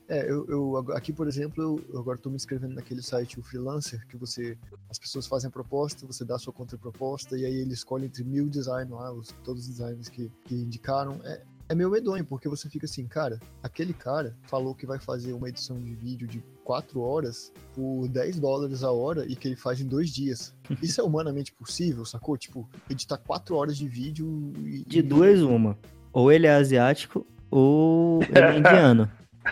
É, eu, eu aqui, por exemplo, eu, eu agora estou me inscrevendo naquele site, o Freelancer, que você, as pessoas fazem a proposta, você dá a sua contraproposta e aí ele escolhe entre mil designs lá, os, todos os designers que, que indicaram. É, é meio medonho, porque você fica assim, cara, aquele cara falou que vai fazer uma edição de vídeo de 4 horas por 10 dólares a hora e que ele faz em dois dias. Isso é humanamente possível, sacou? Tipo, editar 4 horas de vídeo e. De duas, uma. Ou ele é asiático, ou ele é indiano.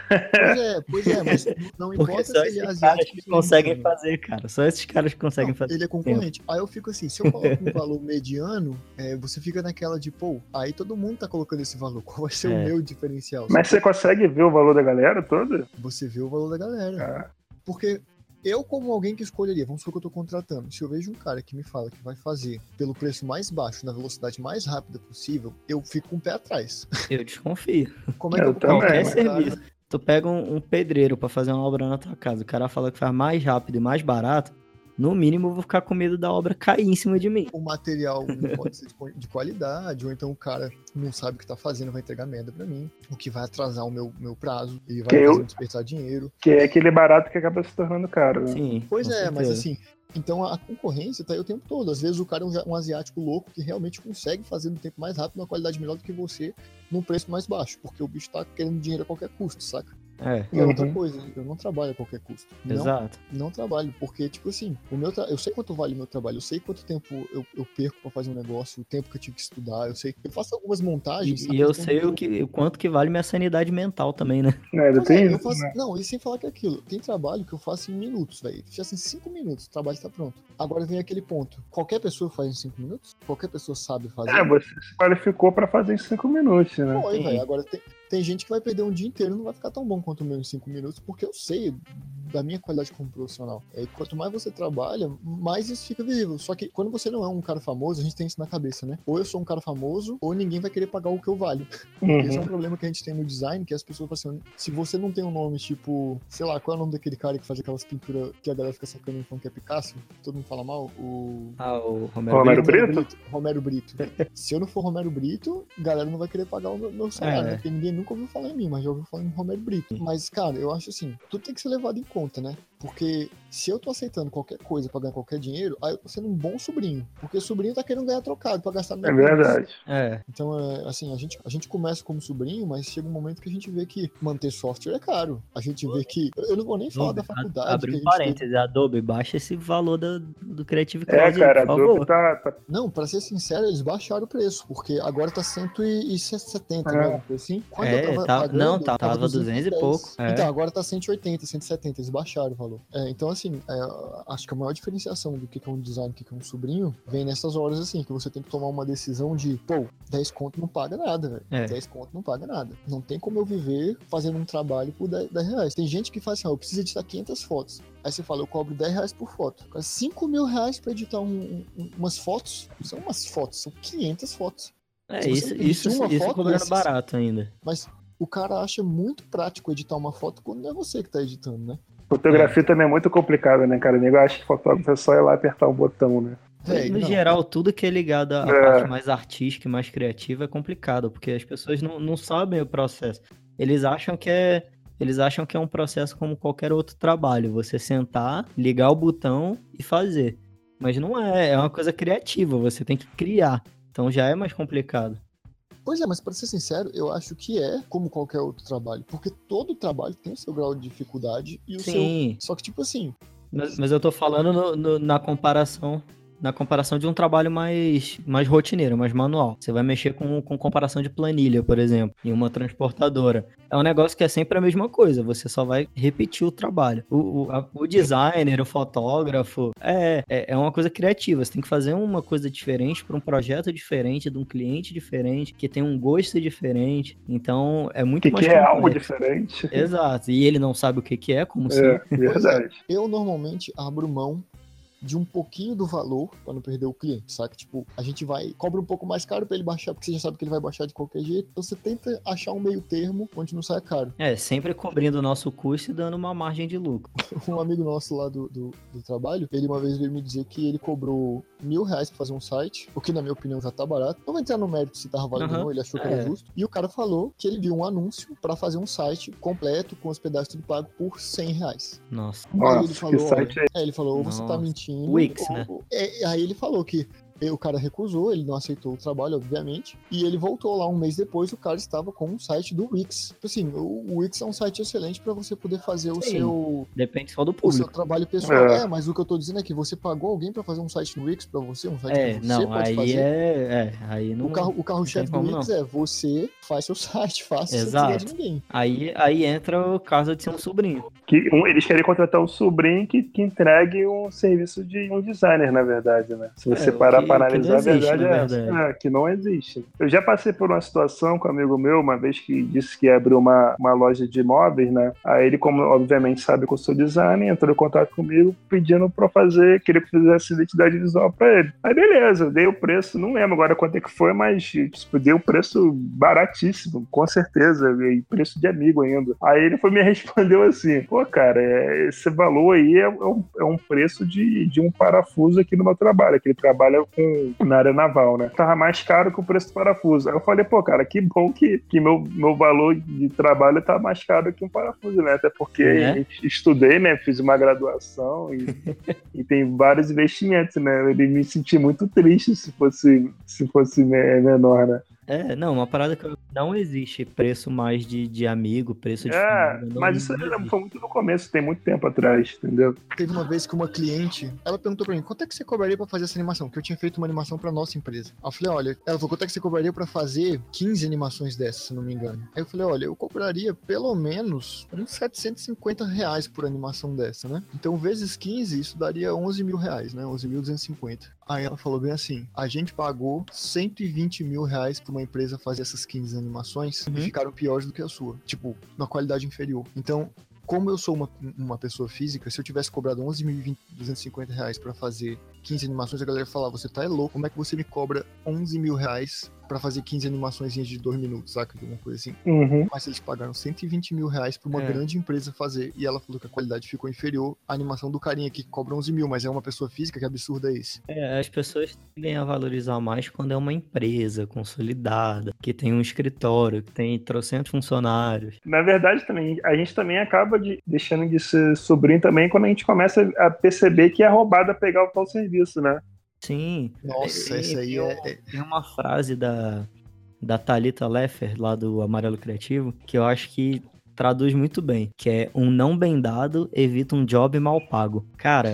Pois é, pois é, mas não importa só se ele é esses caras asiático. que conseguem fazer, cara. Só esses caras que conseguem Não, fazer. Ele é concorrente. Aí eu fico assim, se eu coloco um valor mediano, é, você fica naquela de, pô, aí todo mundo tá colocando esse valor. Qual vai ser É. o meu diferencial? Mas você consegue ver o valor da galera toda? Você vê o valor da galera. Ah, Porque eu, como alguém que escolheria, vamos supor que eu tô contratando, se eu vejo um cara que me fala que vai fazer pelo preço mais baixo, na velocidade mais rápida possível, eu fico com o pé atrás. Eu desconfio. Como é que Eu eu, também, Qualquer serviço. Tu pega um, um pedreiro pra fazer uma obra na tua casa, o cara fala que faz mais rápido e mais barato, no mínimo eu vou ficar com medo da obra cair em cima de mim. O material não pode ser de qua- de qualidade, ou então o cara não sabe o que tá fazendo, vai entregar merda pra mim, o que vai atrasar o meu, meu prazo, ele vai eu- desperdiçar dinheiro. que é aquele barato que acaba se tornando caro. Né? Sim. Pois é, mas certeza. assim, então a concorrência tá aí o tempo todo. Às vezes o cara é um, um asiático louco que realmente consegue fazer no tempo mais rápido, uma qualidade melhor do que você, num preço mais baixo, porque o bicho tá querendo dinheiro a qualquer custo, saca? É, E é outra Uhum. coisa, eu não trabalho a qualquer custo. Não, exato. não trabalho, porque, tipo assim, o meu tra- eu sei quanto vale o meu trabalho, eu sei quanto tempo eu, eu perco pra fazer um negócio, o tempo que eu tive que estudar, eu sei que eu faço algumas montagens. E, e eu questão sei o, que, o quanto que vale minha sanidade mental também, né? É, é, eu isso, faço- né? Não, e sem falar que é aquilo. Tem trabalho que eu faço em minutos, velho. Já assim, cinco minutos, o trabalho tá pronto. Agora vem aquele ponto. Qualquer pessoa faz em cinco minutos? Qualquer pessoa sabe fazer? É, você se qualificou pra fazer em cinco minutos, né? Foi, velho. Agora tem, tem gente que vai perder um dia inteiro e não vai ficar tão bom quanto o meu em cinco minutos, porque eu sei da minha qualidade como profissional. E quanto mais você trabalha, mais isso fica visível. Só que quando você não é um cara famoso, a gente tem isso na cabeça, né? Ou eu sou um cara famoso, ou ninguém vai querer pagar o que eu valho. Esse é um Uhum. problema que a gente tem no design, que as pessoas falam assim, se você não tem um nome tipo, sei lá, qual é o nome daquele cara que faz aquelas pinturas que a galera fica sacando e falando que é Picasso? Todo mundo fala mal? O Ah, o Romero, Romero Brito. Brito? Romero Brito. Se eu não for Romero Brito, a galera não vai querer pagar o meu, meu salário, É. né? Porque ninguém nunca ouviu falar em mim, mas já ouviu falar em Romero Brito. Mas, cara, eu acho assim, tudo tem que ser levado em conta, né? Porque se eu tô aceitando qualquer coisa pra ganhar qualquer dinheiro, aí eu tô sendo um bom sobrinho. Porque o sobrinho tá querendo ganhar trocado pra gastar no É verdade. É, Então, é, assim, a gente, a gente começa como sobrinho, mas chega um momento que a gente vê que manter software é caro. A gente vê que. Eu não vou nem falar da faculdade. Abre um parênteses, Adobe, baixa esse valor do, do Creative É, Cloud, cara, a por Adobe favor. tá, tá Não, pra ser sincero, eles baixaram o preço, porque agora tá 170, É. né? Assim. Quando É, eu tava tá- pagando, não, tá- tava 200 e 210. pouco, é. Então, agora tá 180, 170, eles baixaram o valor. É, então, assim, é, acho que a maior diferenciação do que é um design e o que é um sobrinho vem nessas horas, assim, que você tem que tomar uma decisão de, pô, 10 conto não paga nada, velho. É. 10 conto não paga nada. Não tem como eu viver fazendo um trabalho por 10, 10 reais. Tem gente que fala assim, ó, eu preciso editar 500 fotos. Aí você fala, eu cobro 10 reais por foto. Cara, 5 mil reais pra editar um- um- umas fotos, são umas fotos, são 500 fotos. É, Se isso, isso, uma isso foto cobrando dessas- barato ainda. Mas o cara acha muito prático editar uma foto quando não é você que tá editando, né? Fotografia também é muito complicada, né, cara? O nego acha que fotógrafo é só ir lá e apertar um botão, né? Véi, no não. geral, tudo que é ligado à É. parte mais artística e mais criativa é complicado, porque as pessoas não, não sabem o processo. Eles acham que é. Eles acham que é um processo como qualquer outro trabalho. Você sentar, ligar o botão e fazer. Mas não é, é uma coisa criativa, você tem que criar. Então já é mais complicado. Pois é, mas pra ser sincero, eu acho que é como qualquer outro trabalho. Porque todo trabalho tem o seu grau de dificuldade e o seu. Sim, Só que, tipo assim, mas, mas eu tô falando no- no- na comparação. Na comparação de um trabalho mais, mais rotineiro, mais manual. Você vai mexer com, com comparação de planilha, por exemplo, em uma transportadora. É um negócio que é sempre a mesma coisa, você só vai repetir o trabalho. O, o, a- o designer, o fotógrafo, é, é, é uma coisa criativa. Você tem que fazer uma coisa diferente para um projeto diferente, de um cliente diferente, que tem um gosto diferente. Então, é muito que, mais que é algo diferente? Exato. E ele não sabe o que, que é, como É, sempre. verdade. eu normalmente abro mão de um pouquinho do valor pra não perder o cliente, saca? Tipo, a gente vai, cobra um pouco mais caro pra ele baixar, porque você já sabe que ele vai baixar de qualquer jeito. Então você tenta achar um meio termo onde não saia caro. É, sempre cobrindo o nosso custo e dando uma margem de lucro. Um amigo nosso lá do, do, do trabalho, ele uma vez veio me dizer que ele cobrou mil reais pra fazer um site, o que na minha opinião já tá barato. Não vou entrar no mérito se tava valendo ou Aham. não, ele achou que era É. justo. E o cara falou que ele viu um anúncio pra fazer um site completo, com hospedagem tudo pago, por 100 reais. Nossa. aí ele Nossa, falou, que site é É, ele falou, ou você tá Nossa. Mentindo. Wix, né? É, aí ele falou que o cara recusou, ele não aceitou o trabalho, obviamente. E ele voltou lá um mês depois, o cara estava com um site do Wix. Tipo Assim, o, Wix é um site excelente pra você poder fazer o Sim. seu, Depende só do o seu público. trabalho pessoal. É. É. mas o que eu tô dizendo é que você pagou alguém pra fazer um site no Wix pra você, um site É, que você não, pode aí fazer. é, é. Aí não. O carro- o carro-chefe tem do como Wix é você faz seu site, faça sem Exato. de ninguém. Aí, aí entra o caso de ser um sobrinho. Que um- eles querem contratar um sobrinho que, que entregue um serviço de um designer, na verdade, né? Se você É, parar que- para analisar, existe, a verdade é verdade. É, que não existe. Eu já passei por uma situação com um amigo meu, uma vez que disse que ia abrir uma, uma loja de imóveis, né? Aí ele, como obviamente sabe que eu sou designer, entrou em contato comigo pedindo pra fazer, queria que eu fizesse identidade visual pra ele. Aí beleza, eu dei o preço, não lembro agora quanto é que foi, mas tipo, dei o preço baratíssimo, com certeza, e preço de amigo ainda. Aí ele foi me respondeu assim: pô, cara, é, esse valor aí é, é um, é um preço de, de um parafuso aqui no meu trabalho, que ele trabalha com, na área naval, né? Tava mais caro que o preço do parafuso. Aí eu falei, pô, cara, que bom que, que meu, meu valor de trabalho tá mais caro que um parafuso, né? Até porque É. estudei, né? Fiz uma graduação e, e tem vários investimentos, né? Ele me senti muito triste se fosse, se fosse me- menor, né? É, não, uma parada que não existe preço mais de, de amigo, preço de É, família, mas isso não era- foi muito no começo, tem muito tempo atrás, entendeu? Teve uma vez que uma cliente, ela perguntou pra mim, quanto é que você cobraria pra fazer essa animação? Que eu tinha feito uma animação pra nossa empresa. Aí eu falei, olha, ela falou, quanto é que você cobraria pra fazer 15 animações dessas, se não me engano? Aí eu falei, olha, eu cobraria pelo menos uns 750 reais por animação dessa, né? Então, vezes 15, isso daria 11 mil reais, né? 11.250. Aí ela falou bem assim, a gente pagou 120 mil reais pra uma empresa fazer essas 15 animações Uhum. e ficaram piores do que a sua. Tipo, na qualidade inferior. Então, como eu sou uma, uma pessoa física, se eu tivesse cobrado 11.250 reais pra fazer 15 animações, a galera fala, você tá é louco, como é que você me cobra 11 mil reais pra fazer 15 animações de 2 minutos, saca? Alguma coisa assim. Uhum. Mas eles pagaram 120 mil reais pra uma É. grande empresa fazer. E ela falou que a qualidade ficou inferior à animação do carinha que cobra 11 mil, mas é uma pessoa física, que absurdo é esse? É, as pessoas tendem a valorizar mais quando é uma empresa consolidada, que tem um escritório, que tem trocentos funcionários. Na verdade, também, a gente também acaba de, deixando de ser sobrinho também quando a gente começa a perceber que é roubada pegar o tal serviço, né? Sim. Nossa, E- essa aí tem é- um- Tem uma frase da, da Thalita Leffer, lá do Amarelo Criativo, que eu acho que traduz muito bem, que é um não bem dado evita um job mal pago. Cara,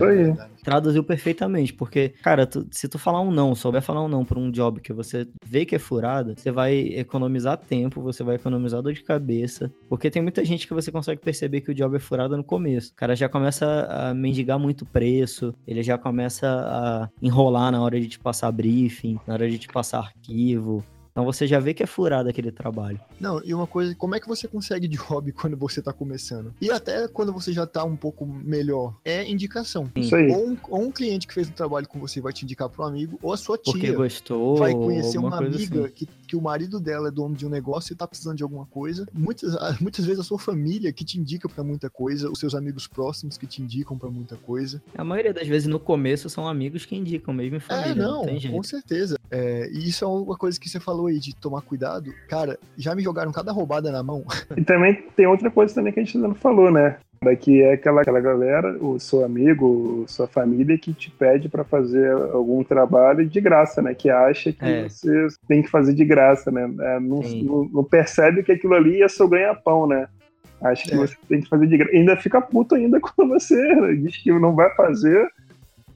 traduziu perfeitamente, porque, cara, tu- se tu falar um não, souber falar um não pra um job que você vê que é furada, você vai economizar tempo, você vai economizar dor de cabeça, porque tem muita gente que você consegue perceber que o job é furada no começo. O cara já começa a mendigar muito preço, ele já começa a enrolar na hora de te passar briefing, na hora de te passar arquivo. Então você já vê que é furado aquele trabalho. Não, e uma coisa, como é que você consegue de hobby quando você tá começando? E até quando você já tá um pouco melhor, é indicação. Isso aí. Ou um, ou um cliente que fez um trabalho com você vai te indicar pro amigo, ou a sua tia Porque gostou, vai conhecer uma amiga assim. que, que o marido dela é dono de um negócio e tá precisando de alguma coisa. Muitas, ah, muitas vezes a sua família que te indica pra muita coisa, os seus amigos próximos que te indicam pra muita coisa. A maioria das vezes no começo são amigos que indicam mesmo em família, é, não, tem jeito. com certeza. É, e isso é uma coisa que você falou aí de tomar cuidado. Cara, já me jogaram cada roubada na mão. E também tem outra coisa também que a gente ainda não falou, né? Daqui é aquela, aquela galera, o seu amigo, sua família que te pede pra fazer algum trabalho de graça, né? Que acha que É. você tem que fazer de graça, né? É, não, não- não percebe que aquilo ali é seu ganha-pão, né? Acha que É. você tem que fazer de graça. Ainda fica puto ainda quando você diz que não vai fazer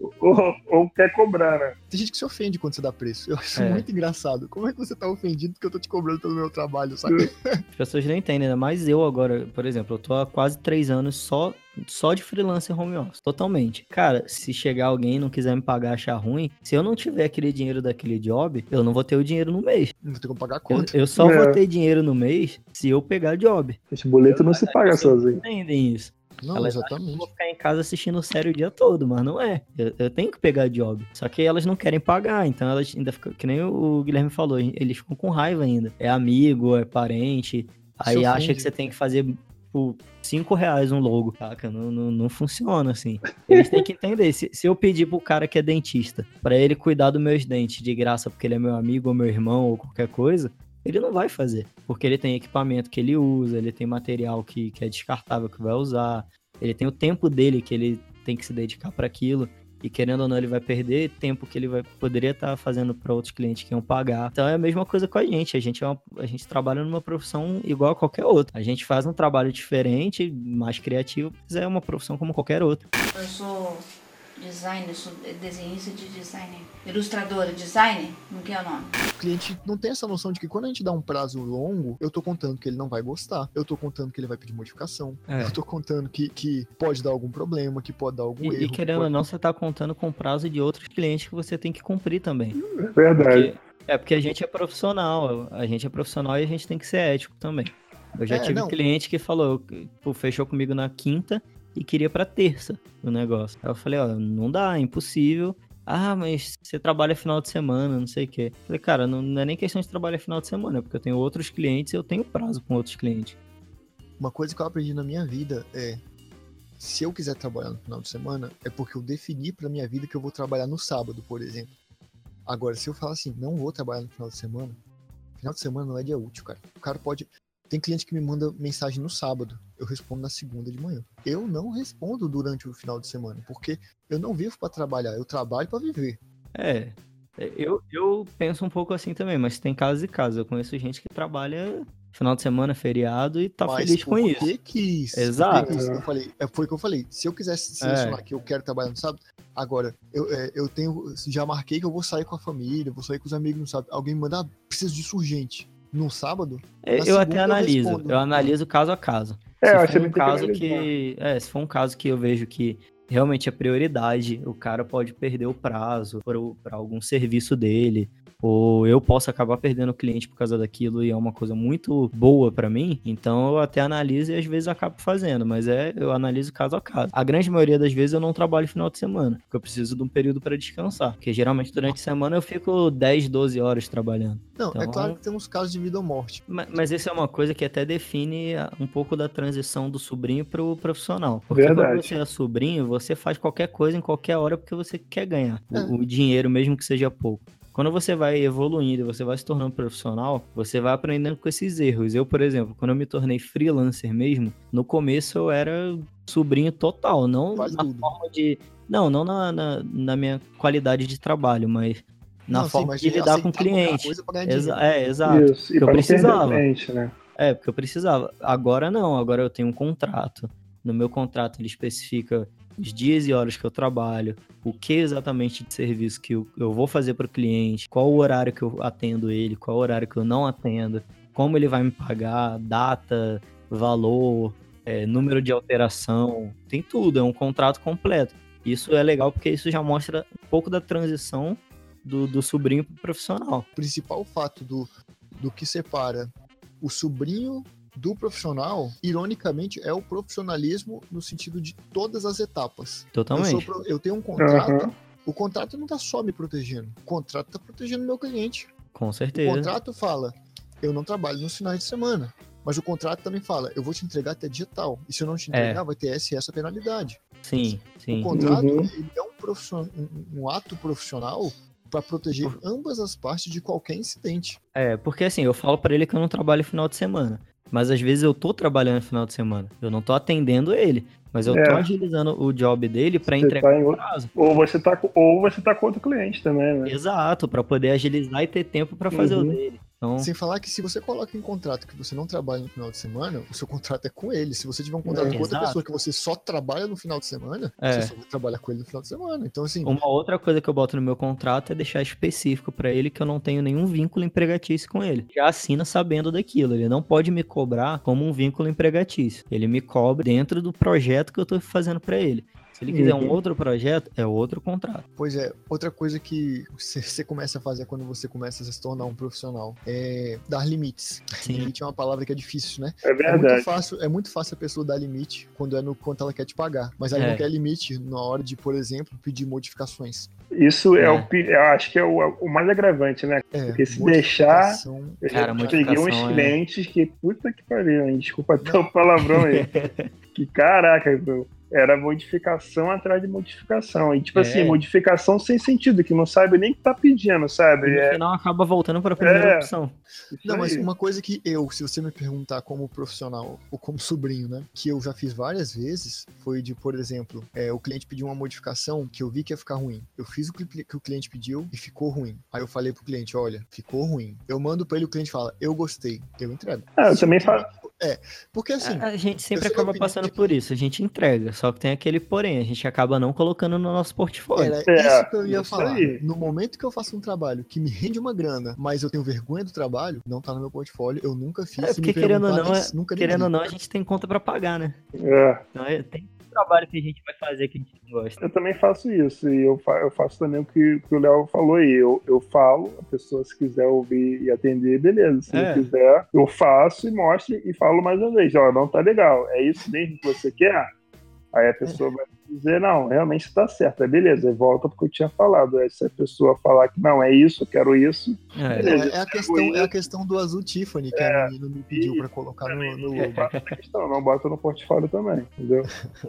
ou, ou quer cobrar, né? Tem gente que se ofende quando você dá preço. Eu acho É. muito engraçado. Como é que você tá ofendido porque eu tô te cobrando pelo meu trabalho, sabe? As pessoas não entendem, ainda mais eu agora, por exemplo, eu tô há quase três anos só, só de freelancer home office, totalmente. Cara, se chegar alguém e não quiser me pagar achar ruim, se eu não tiver aquele dinheiro daquele job, eu não vou ter o dinheiro no mês. Não vou ter como pagar a Eu, conta. eu só É. vou ter dinheiro no mês se eu pegar job. Esse boleto não se paga sozinho. entendem isso. Não, Elas exatamente. vou ficar em casa assistindo série o dia todo, mas não é. Eu, eu tenho que pegar job. Só que elas não querem pagar, então elas ainda ficam, que nem o Guilherme falou, eles ficam com raiva ainda. É amigo, é parente, aí acha ofende. que você tem que fazer por 5 reais um logo, saca? Não, não, não funciona assim. Eles têm que entender. Se, se eu pedir pro cara que é dentista pra ele cuidar dos meus dentes de graça porque ele é meu amigo ou meu irmão ou qualquer coisa, ele não vai fazer. Porque ele tem equipamento que ele usa, ele tem material que, que é descartável que vai usar, ele tem o tempo dele que ele tem que se dedicar para aquilo. E querendo ou não, ele vai perder tempo que ele vai, poderia estar fazendo para outros clientes que iam pagar. Então é a mesma coisa com a gente. A gente, é uma- a gente trabalha numa profissão igual a qualquer outra. A gente faz um trabalho diferente, mais criativo, mas é uma profissão como qualquer outra. Eu sou designer, sou desenhista de design. Ilustradora, designer, não que é o nome. O cliente não tem essa noção de que quando a gente dá um prazo longo, eu tô contando que ele não vai gostar. Eu tô contando que ele vai pedir modificação. É. Eu tô contando que, que pode dar algum problema, que pode dar algum E, erro. e que querendo ou pode- não, você tá contando com o prazo de outros clientes que você tem que cumprir também. É verdade. Porque- é porque a gente é profissional, a gente é profissional e a gente tem que ser ético também. Eu já É, tive não. cliente que falou, pô, fechou comigo na quinta e queria pra terça o negócio. Aí eu falei, ó, não dá, é impossível. Ah, mas você trabalha final de semana, não sei o quê. Falei, cara, não, não é nem questão de trabalhar final de semana, é porque eu tenho outros clientes e eu tenho prazo com outros clientes. Uma coisa que eu aprendi na minha vida é se eu quiser trabalhar no final de semana, é porque eu defini pra minha vida que eu vou trabalhar no sábado, por exemplo. Agora, se eu falar assim, não vou trabalhar no final de semana, final de semana não é dia útil, cara. O cara pode. Tem cliente que me manda mensagem no sábado, eu respondo na segunda de manhã. Eu não respondo durante o final de semana, porque eu não vivo pra trabalhar, eu trabalho pra viver. É, eu, eu penso um pouco assim também, mas tem casos e casos. Eu conheço gente que trabalha final de semana, feriado e tá Mas feliz com por isso. que quis? Exato. Por que quis? Eu falei, é, foi o que eu falei. Se eu quisesse selecionar É. que eu quero trabalhar no sábado, agora, eu, é, eu tenho. Já marquei que eu vou sair com a família, vou sair com os amigos no sábado. Alguém me manda, ah, preciso disso urgente. No sábado? Eu, Na eu até eu analiso, eu, respondo. analiso caso a caso. É, se eu acho for que um que caso analisar. que, é, se for um caso que eu vejo que realmente é prioridade, o cara pode perder o prazo para algum serviço dele, ou eu posso acabar perdendo o cliente por causa daquilo e é uma coisa muito boa pra mim, então eu até analiso e às vezes acabo fazendo, mas é, eu analiso caso a caso. A grande maioria das vezes eu não trabalho final de semana, porque eu preciso de um período para descansar, porque geralmente durante a semana eu fico 10, 12 horas trabalhando. Não, é Então- claro que temos casos de vida ou morte. Ma- Mas isso é uma coisa que até define a- um pouco da transição do sobrinho pro profissional. Porque quando Verdade. você é sobrinho, você faz qualquer coisa em qualquer hora porque você quer ganhar o- É. o, dinheiro, mesmo que seja pouco. Quando você vai evoluindo, você vai se tornando profissional, você vai aprendendo com esses erros. Eu, por exemplo, quando eu me tornei freelancer mesmo, no começo eu era sobrinho total, não Faz na tudo. forma de. Não, não na, na, na minha qualidade de trabalho, mas na Não, sim, forma mas de lidar com o cliente. coisa pra ganhar Exa- é, exato. Isso, e eu precisava. cliente, né? É, porque eu precisava. Agora não, agora eu tenho um contrato. No meu contrato ele especifica os dias e horas que eu trabalho, o que exatamente de serviço que eu, eu vou fazer para o cliente, qual o horário que eu atendo ele, qual o horário que eu não atendo, como ele vai me pagar, data, valor, é, número de alteração, tem tudo, é um contrato completo. Isso é legal porque isso já mostra um pouco da transição do, do sobrinho pro profissional. O principal fato do, do que separa o sobrinho do profissional, ironicamente, é o profissionalismo no sentido de todas as etapas. Eu, sou Totalmente. pro- eu tenho um contrato, Aham. o contrato não tá só me protegendo, o contrato tá protegendo meu cliente. Com O certeza. contrato fala, eu não trabalho nos finais de semana. Mas o contrato também fala, eu vou te entregar até dia tal. E se eu não te É. entregar, vai ter essa e essa penalidade. Sim, sim. O contrato Uhum. ele é um, profissional, um, um ato profissional para proteger ambas as partes de qualquer incidente. É, porque assim, eu falo pra ele que eu não trabalho final de semana. Mas às vezes eu tô trabalhando no final de semana. Eu não tô atendendo ele. Mas eu tô É. agilizando o job dele Você entregar tá em prazo. Ou você tá com, ou você tá com outro cliente também, né? Exato, pra poder agilizar e ter tempo pra fazer Uhum. o dele. Então, Sem falar que se você coloca em contrato que você não trabalha no final de semana, o seu contrato é com ele. Se você tiver um contrato É, com outra exato. pessoa que você só trabalha no final de semana, É. você só vai trabalhar com ele no final de semana. Então, assim, uma outra coisa que eu boto no meu contrato é deixar específico pra ele que eu não tenho nenhum vínculo empregatício com ele. Já assina sabendo daquilo. Ele não pode me cobrar como um vínculo empregatício. Ele me cobra dentro do projeto que eu tô fazendo pra ele. Se ele quiser um Uhum. outro projeto, é outro contrato. Pois é, outra coisa que você começa a fazer quando você começa a se tornar um profissional é dar limites. Sim. Limite é uma palavra que é difícil, né? É É muito, verdade. fácil, é muito fácil a pessoa dar limite quando é no quanto ela quer te pagar. Mas ela É. não quer limite na hora de, por exemplo, pedir modificações. Isso é, É. o eu acho que é o, o mais agravante, né? É, Porque se deixar- Eu Cara, peguei uns é- clientes que, puta que pariu, hein? Desculpa até o palavrão aí. que caraca, meu. Era modificação atrás de modificação. E, tipo É. assim, modificação sem sentido, que não sabe nem o que tá pedindo, sabe? E no É, final acaba voltando pra primeira É. opção. Não, mas uma coisa que eu, se você me perguntar como profissional ou como sobrinho, né, que eu já fiz várias vezes, foi de, por exemplo, é, o cliente pediu uma modificação que eu vi que ia ficar ruim. Eu fiz o que, que o cliente pediu e ficou ruim. Aí eu falei pro cliente, olha, ficou ruim. Eu mando pra ele, o cliente fala, eu gostei, eu entrego. Ah, eu também faço. Porque assim, A gente sempre acaba passando de- por isso, a gente entrega, só que tem aquele porém, a gente acaba não colocando no nosso portfólio. Era É, isso que eu ia isso falar. aí. No momento que eu faço um trabalho que me rende uma grana, mas eu tenho vergonha do trabalho, não tá no meu portfólio, eu nunca fiz. É, porque querendo ou não, é- Querendo ou não, a gente tem conta pra pagar, né? É, Então é- tem trabalho que a gente vai fazer que a gente não gosta. eu também faço isso. E eu, fa- eu faço também o que, que o Léo falou aí. Eu, eu falo, a pessoa se quiser ouvir e atender, beleza. Se É. não quiser, eu faço e mostro e falo mais uma vez. Ó, não tá legal. É isso mesmo que você quer? Aí a pessoa vai dizer, não, realmente está certo. Aí beleza, aí volta porque eu tinha falado. Aí se a pessoa falar que não, é isso, eu quero isso, É, Beleza, é, a questão, é a questão do azul Tiffany que a menina me pediu pra colocar no, no logo. questão, não bota no portfólio também, entendeu?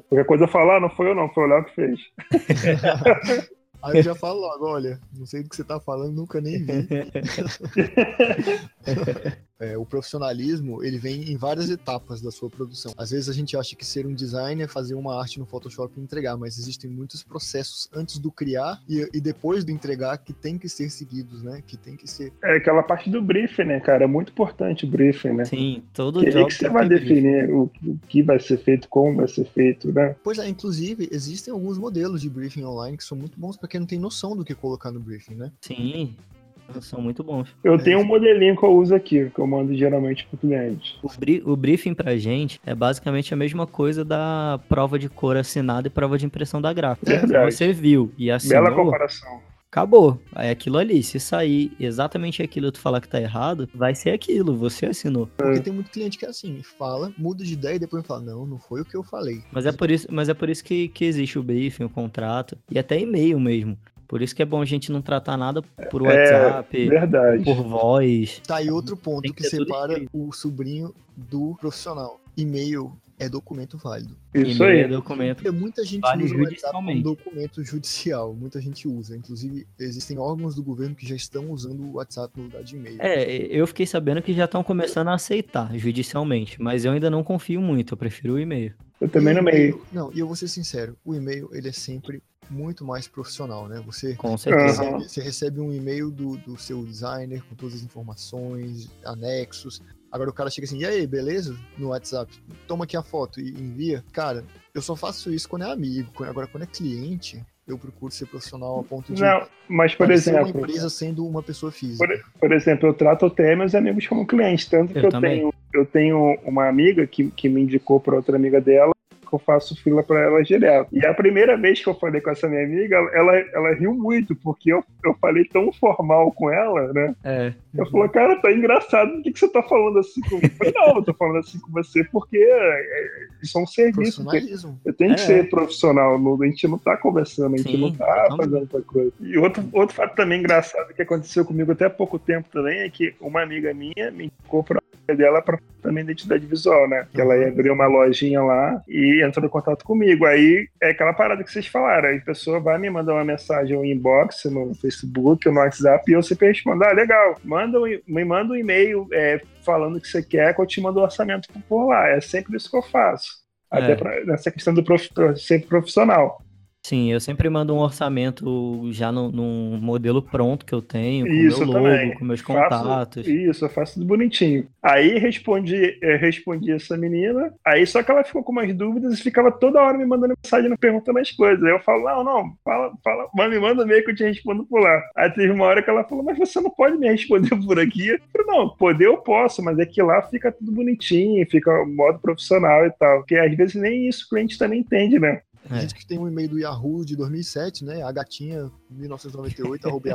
Qualquer coisa falar, não foi eu não, foi o Léo que fez. Aí eu já falo logo, olha, não sei do que você tá falando, nunca nem vi. É, o profissionalismo, ele vem em várias etapas da sua produção. Às vezes a gente acha que ser um designer é fazer uma arte no Photoshop e entregar, mas existem muitos processos antes do criar e, e depois do entregar que tem que ser seguidos, né? Que tem que ser... É aquela parte do briefing, né, cara? É muito importante o briefing, né? Sim, todo Que job que você tem vai definir o, o que vai ser feito, como vai ser feito, né? Pois é, inclusive, existem alguns modelos de briefing online que são muito bons pra quem não tem noção do que colocar no briefing, né? Sim, são muito bons. Eu É. tenho um modelinho que eu uso aqui, que eu mando geralmente pro cliente. O, bri- o briefing pra gente é basicamente a mesma coisa da prova de cor assinada e prova de impressão da gráfica. Verdade. você viu e assinou, Bela comparação. acabou. É aquilo ali. Se sair exatamente aquilo e tu falar que tá errado, vai ser aquilo. Você assinou. Porque tem muito cliente que é assim, fala, muda de ideia e depois fala, não, não foi o que eu falei. Mas é por isso, mas é por isso que, que existe o briefing, o contrato e até e-mail mesmo. Por isso que é bom a gente não tratar nada por WhatsApp, Verdade. por voz. Tá aí outro ponto que que, separa o sobrinho do profissional. E-mail é documento válido. Isso aí. é documento. Porque muita gente Vale usa o WhatsApp como documento judicial. Muita gente usa. Inclusive, existem órgãos do governo que já estão usando o WhatsApp no lugar de e-mail. É, eu fiquei sabendo que já estão começando a aceitar judicialmente, mas eu ainda não confio muito, eu prefiro o e-mail. Eu também E no meio. e-mail- Não, e eu vou ser sincero, o e-mail ele é sempre muito mais profissional, né? Você Com certeza. Recebe, você recebe um e-mail do, do seu designer com todas as informações, anexos. Agora o cara chega assim, e aí, beleza? No WhatsApp, toma aqui a foto e envia. Cara, eu só faço isso quando é amigo. Agora, quando é cliente, eu procuro ser profissional a ponto de Não, mas por parecer uma exemplo, empresa sendo uma pessoa física. Por, por exemplo, eu trato até meus amigos como clientes, tanto que Eu eu, também. tenho, eu tenho uma amiga que, que me indicou para outra amiga dela, que eu faço fila para ela direto. E a primeira vez que eu falei com essa minha amiga, ela, ela riu muito, porque eu, eu falei tão formal com ela, né? É, Eu falei, cara, tá engraçado, por que, que você tá falando assim comigo? Eu falei, não, eu tô falando assim com você porque é, isso é um serviço. Eu tenho que É. ser profissional, a gente não tá conversando, a gente Sim, não tá totalmente. fazendo outra coisa. E outro, outro fato também engraçado que aconteceu comigo até há pouco tempo também é que uma amiga minha me indicou pra dela pra também identidade visual, né? Que ela ia abrir uma lojinha lá e entrou em contato comigo. Aí é aquela parada que vocês falaram, aí a pessoa vai me mandar uma mensagem no inbox, no Facebook, no WhatsApp, e eu sempre respondo, ah, legal, manda um, e- me manda um e-mail é, falando o que você quer, que eu te mando o orçamento por lá. É sempre isso que eu faço. Até É. pra, nessa questão do prof, ser profissional. Sim, eu sempre mando um orçamento já no, num modelo pronto que eu tenho, com Isso, meu eu logo, também. com meus Faço- contatos. Isso, eu faço tudo bonitinho. Aí respondi, eu respondi essa menina, aí só que ela ficou com umas dúvidas e ficava toda hora me mandando mensagem, perguntando as coisas. Aí eu falo, não, não, fala, fala, mas me manda meio que eu te respondo por lá. Aí teve uma hora que ela falou, mas você não pode me responder por aqui? Eu falei, não, poder eu posso, mas é que lá fica tudo bonitinho, fica o modo profissional e tal. Porque às vezes nem isso o cliente também entende, né? Tem É. gente que tem um e-mail do Yahoo de 2007, né? A gatinha 1998, arroba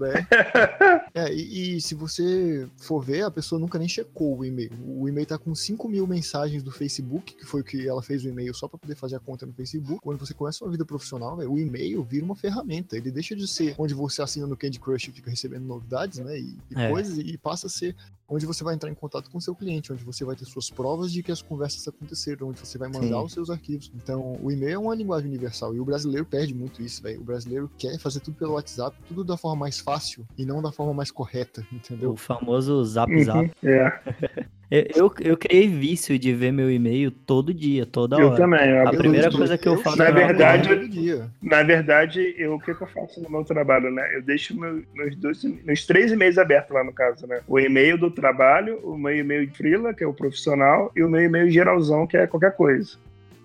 yahoo.br. É, e, e se você for ver, a pessoa nunca nem checou o e-mail. O e-mail tá com 5 mil mensagens do Facebook, que foi o que ela fez o e-mail só pra poder fazer a conta no Facebook. Quando você começa uma vida profissional, velho, o e-mail vira uma ferramenta. Ele deixa de ser onde você assina no Candy Crush e fica recebendo novidades, né? E, e É. coisas, e passa a ser onde você vai entrar em contato com o seu cliente, onde você vai ter suas provas de que as conversas aconteceram, onde você vai mandar Sim. os seus arquivos. Então, o e-mail é uma linguagem universal e o brasileiro perde muito isso, velho. O brasileiro quer fazer tudo pelo WhatsApp, tudo da forma mais fácil e não da forma mais correta, entendeu? O famoso zap Uhum, zap. é, Eu, eu, eu criei vício de ver meu e-mail todo dia, toda eu hora. também. eu A primeira coisa que eu faço Na é verdade, todo dia. Na verdade, eu, o que, que eu faço no meu trabalho, né? Eu deixo meu, meus, dois, meus três e-mails abertos lá no caso, né? O e-mail do trabalho, o meu e-mail de freela, que é o profissional, e o meu e-mail geralzão, que é qualquer coisa.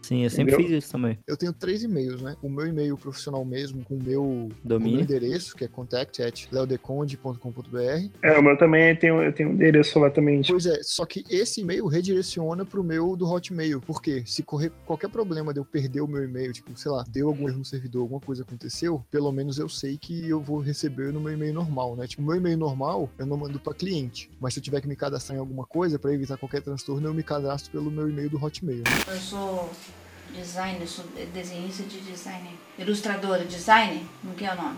Sim, eu sempre Entendeu? fiz isso também. Eu tenho três e-mails, né? O meu e-mail profissional mesmo, com o meu, com o meu Domínio. endereço, que é contact@leodeconde.com.br. É, o meu também tem, eu tenho um endereço lá também. tipo, Pois é, só que esse e-mail redireciona pro meu do Hotmail. Por quê? Se correr qualquer problema de eu perder o meu e-mail, tipo, sei lá, deu algum erro no servidor, alguma coisa aconteceu, pelo menos eu sei que eu vou receber no meu e-mail normal, né? Tipo, o meu e-mail normal eu não mando pra cliente. Mas se eu tiver que me cadastrar em alguma coisa, pra evitar qualquer transtorno, eu me cadastro pelo meu e-mail do Hotmail. né? Eu sou designer, sou desenhista de design. Ilustradora, designer? Não que é o nome?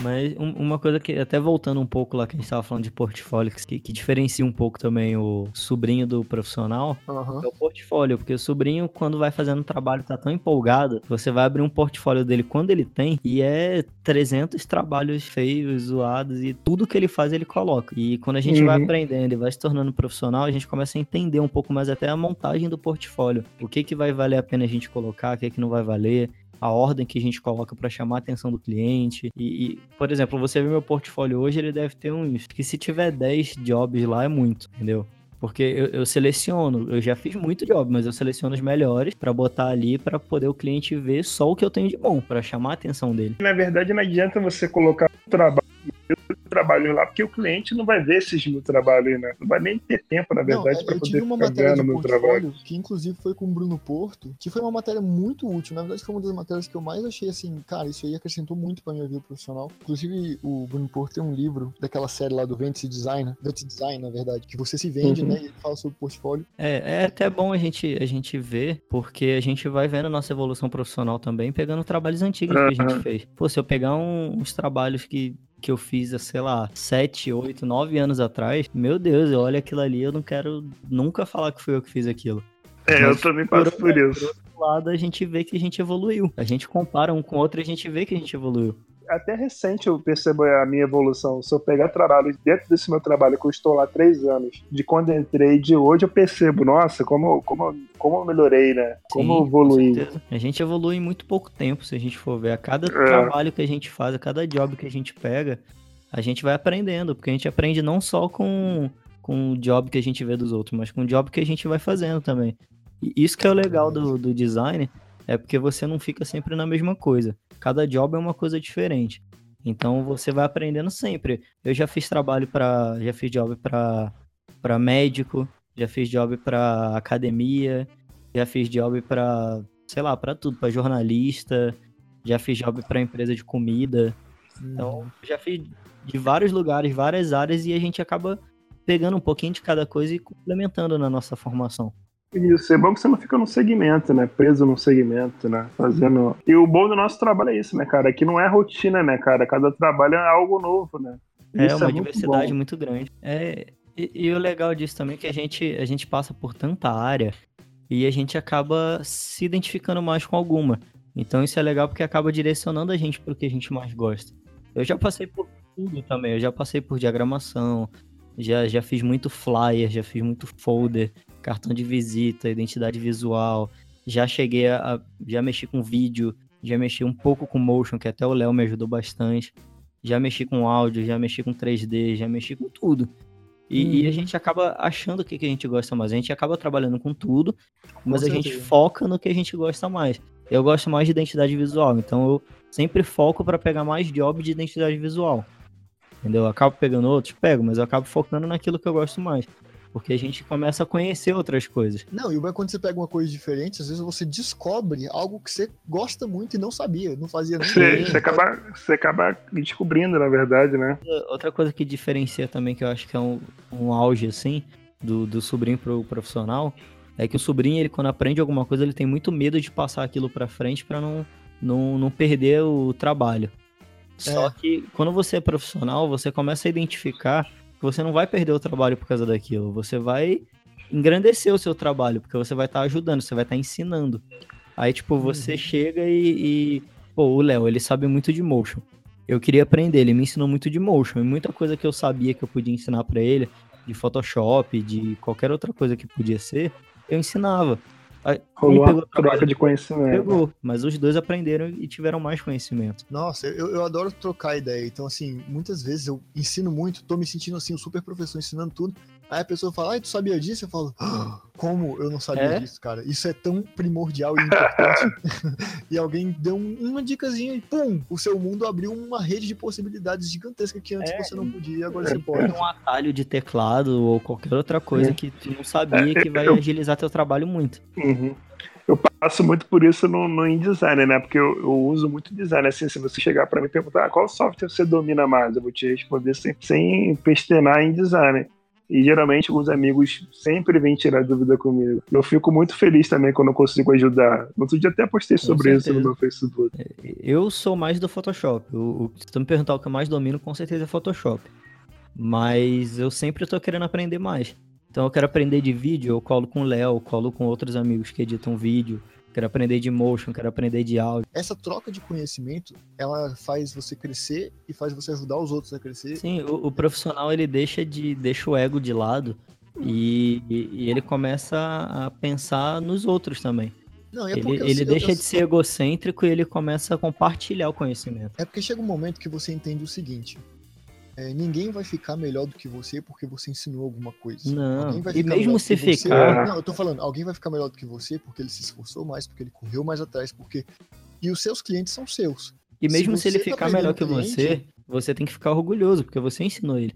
Mas um- uma coisa que, até voltando um pouco lá que a gente tava falando de portfólio, que, que diferencia um pouco também o sobrinho do profissional, Aham. é o portfólio, porque o sobrinho, quando vai fazendo trabalho, tá tão empolgado, você vai abrir um portfólio dele quando ele tem, e é 300 trabalhos feios, zoados, e tudo que ele faz ele coloca. E quando a gente vai Uhum. aprendendo e vai se tornando profissional, a gente começa a entender um pouco mais até a montagem do portfólio. O que que vai valer a pena a gente colocar, o que que não vai valer, a ordem que a gente coloca para chamar a atenção do cliente. E, e, por exemplo, você vê meu portfólio hoje, ele deve ter uns. Que se tiver 10 jobs lá é muito, entendeu? Porque eu, eu seleciono, eu já fiz muito job, mas eu seleciono os melhores para botar ali para poder o cliente ver só o que eu tenho de bom, para chamar a atenção dele. Na verdade, não adianta você colocar um trabalho trabalhos lá, porque o cliente não vai ver esses mil trabalhos, né? Não vai nem ter tempo, na verdade, para eu poder tive uma ficar matéria de meu trabalho. que inclusive foi com o Bruno Porto, que foi uma matéria muito útil. Na verdade, foi uma das matérias que eu mais achei assim, cara, isso aí acrescentou muito pra minha vida profissional. Inclusive, o Bruno Porto tem um livro daquela série lá do Vente Design, Vente Design, na verdade, que você se vende, Uhum. né? E ele fala sobre portfólio. É, é até bom a gente, a gente ver, porque a gente vai vendo a nossa evolução profissional também, pegando trabalhos antigos que a gente Aham. fez. Pô, se eu pegar um- uns trabalhos que, que eu fiz, sei lá, 7, 8, 9 anos atrás, meu Deus, eu olho aquilo ali, eu não quero nunca falar que fui eu que fiz aquilo. É, eu Mas também passo por isso. Do lado, a gente vê que a gente evoluiu. A gente compara um com o outro e a gente vê que a gente evoluiu. Até recente eu percebo a minha evolução. Se eu pegar trabalho dentro desse meu trabalho, que eu estou lá há três anos, de quando eu entrei de hoje, eu percebo, nossa, como, como, como eu melhorei, né? Como eu Sim, evoluí. Com. A gente evolui em muito pouco tempo, se a gente for ver. A cada É. trabalho que a gente faz, a cada job que a gente pega, a gente vai aprendendo. Porque a gente aprende não só com, com o job que a gente vê dos outros, mas com o job que a gente vai fazendo também. E isso que é o legal do, do design, é porque você não fica sempre na mesma coisa. Cada job é uma coisa diferente. Então você vai aprendendo sempre. Eu já fiz trabalho para, já fiz job para para médico, já fiz job para academia, já fiz job para, sei lá, para tudo, para jornalista, já fiz job para empresa de comida. Então, já fiz de vários lugares, várias áreas e a gente acaba pegando um pouquinho de cada coisa e complementando na nossa formação. Isso, é bom que você não fica num segmento, né? Preso num segmento, né? Fazendo. E o bom do nosso trabalho é isso, né, cara? Aqui não é rotina, né, cara? Cada trabalho é algo novo, né? É Isso uma muito diversidade bom. muito grande. É, e, e o legal disso também é que a gente, a gente passa por tanta área e a gente acaba se identificando mais com alguma. Então isso é legal porque acaba direcionando a gente para o que a gente mais gosta. Eu já passei por tudo também, eu já passei por diagramação, já, já fiz muito flyer, já fiz muito folder, cartão de visita, identidade visual, já cheguei a, já mexi com vídeo, já mexi um pouco com motion, que até o Léo me ajudou bastante. Já mexi com áudio, já mexi com 3D, já mexi com tudo. E, e a gente acaba achando o que, que a gente gosta mais. A gente acaba trabalhando com tudo, mas a gente foca no que a gente gosta mais. Eu gosto mais de identidade visual, então eu sempre foco para pegar mais job de identidade visual. Entendeu? Eu acabo pegando outros, pego, mas eu acabo focando naquilo que eu gosto mais. Porque a gente começa a conhecer outras coisas. Não, e o bom é quando você pega uma coisa diferente, às vezes você descobre algo que você gosta muito e não sabia, não fazia nem Você, você, acaba, você acaba descobrindo, na verdade, né? Outra coisa que diferencia também, que eu acho que é um, um auge, assim, do, do sobrinho pro profissional, é que o sobrinho, ele quando aprende alguma coisa, ele tem muito medo de passar aquilo pra frente pra não, não, não perder o trabalho. Só É. que quando você é profissional, você começa a identificar que você não vai perder o trabalho por causa daquilo. Você vai engrandecer o seu trabalho, porque você vai estar ajudando, você vai estar ensinando. Aí, tipo, você chega e, e- Pô, o Léo, ele sabe muito de motion. Eu queria aprender, ele me ensinou muito de motion. E muita coisa que eu sabia que eu podia ensinar pra ele, de Photoshop, de qualquer outra coisa que podia ser, eu ensinava. Rolou um trabalho, troca de conhecimento. pegou, mas os dois aprenderam e tiveram mais conhecimento. Nossa, eu, eu adoro trocar ideia. Então, assim, muitas vezes eu ensino muito, tô me sentindo assim, um super professor ensinando tudo. Aí a pessoa fala, ai, tu sabia disso? Eu falo, "Ah, como eu não sabia É? disso, cara? Isso é tão primordial e importante. e alguém deu um- uma dicasinha e pum, o seu mundo abriu uma rede de possibilidades gigantesca que antes É, você não podia e agora é, você pode. um atalho de teclado ou qualquer outra coisa É. que tu não sabia que vai eu- agilizar teu trabalho muito. Uhum. Eu passo muito por isso no, no InDesign, né? Porque eu, eu uso muito design. Assim, se você chegar para mim e perguntar ah, qual software você domina mais, eu vou te responder sem, sem pestenar em design. E geralmente os amigos sempre vêm tirar dúvida comigo. Eu fico muito feliz também quando eu consigo ajudar. No outro dia até postei Com sobre isso no meu Facebook. Eu sou mais do Photoshop. Se tu me perguntar o que eu mais domino, com certeza é Photoshop. Mas eu sempre tô querendo aprender mais. Então eu quero aprender de vídeo, eu colo com o Léo, colo com outros amigos que editam vídeo. Quero aprender de motion, quero aprender de áudio. Essa troca de conhecimento, ela faz você crescer e faz você ajudar os outros a crescer. Sim, o, o profissional ele deixa de deixa o ego de lado e, e- ele começa a pensar nos outros também. Não, é Ele, ele deixa de ser egocêntrico e ele começa a compartilhar o conhecimento. É porque chega um momento que você entende o seguinte: é, ninguém vai ficar melhor do que você porque você ensinou alguma coisa. Não, e ficar mesmo melhor se que você- ficar- Não, eu tô falando, alguém vai ficar melhor do que você porque ele se esforçou mais, porque ele correu mais atrás, porque. E os seus clientes são seus. E Se mesmo se, ele você tá ficar melhor que perdendo você, você tem que ficar orgulhoso, porque você ensinou ele.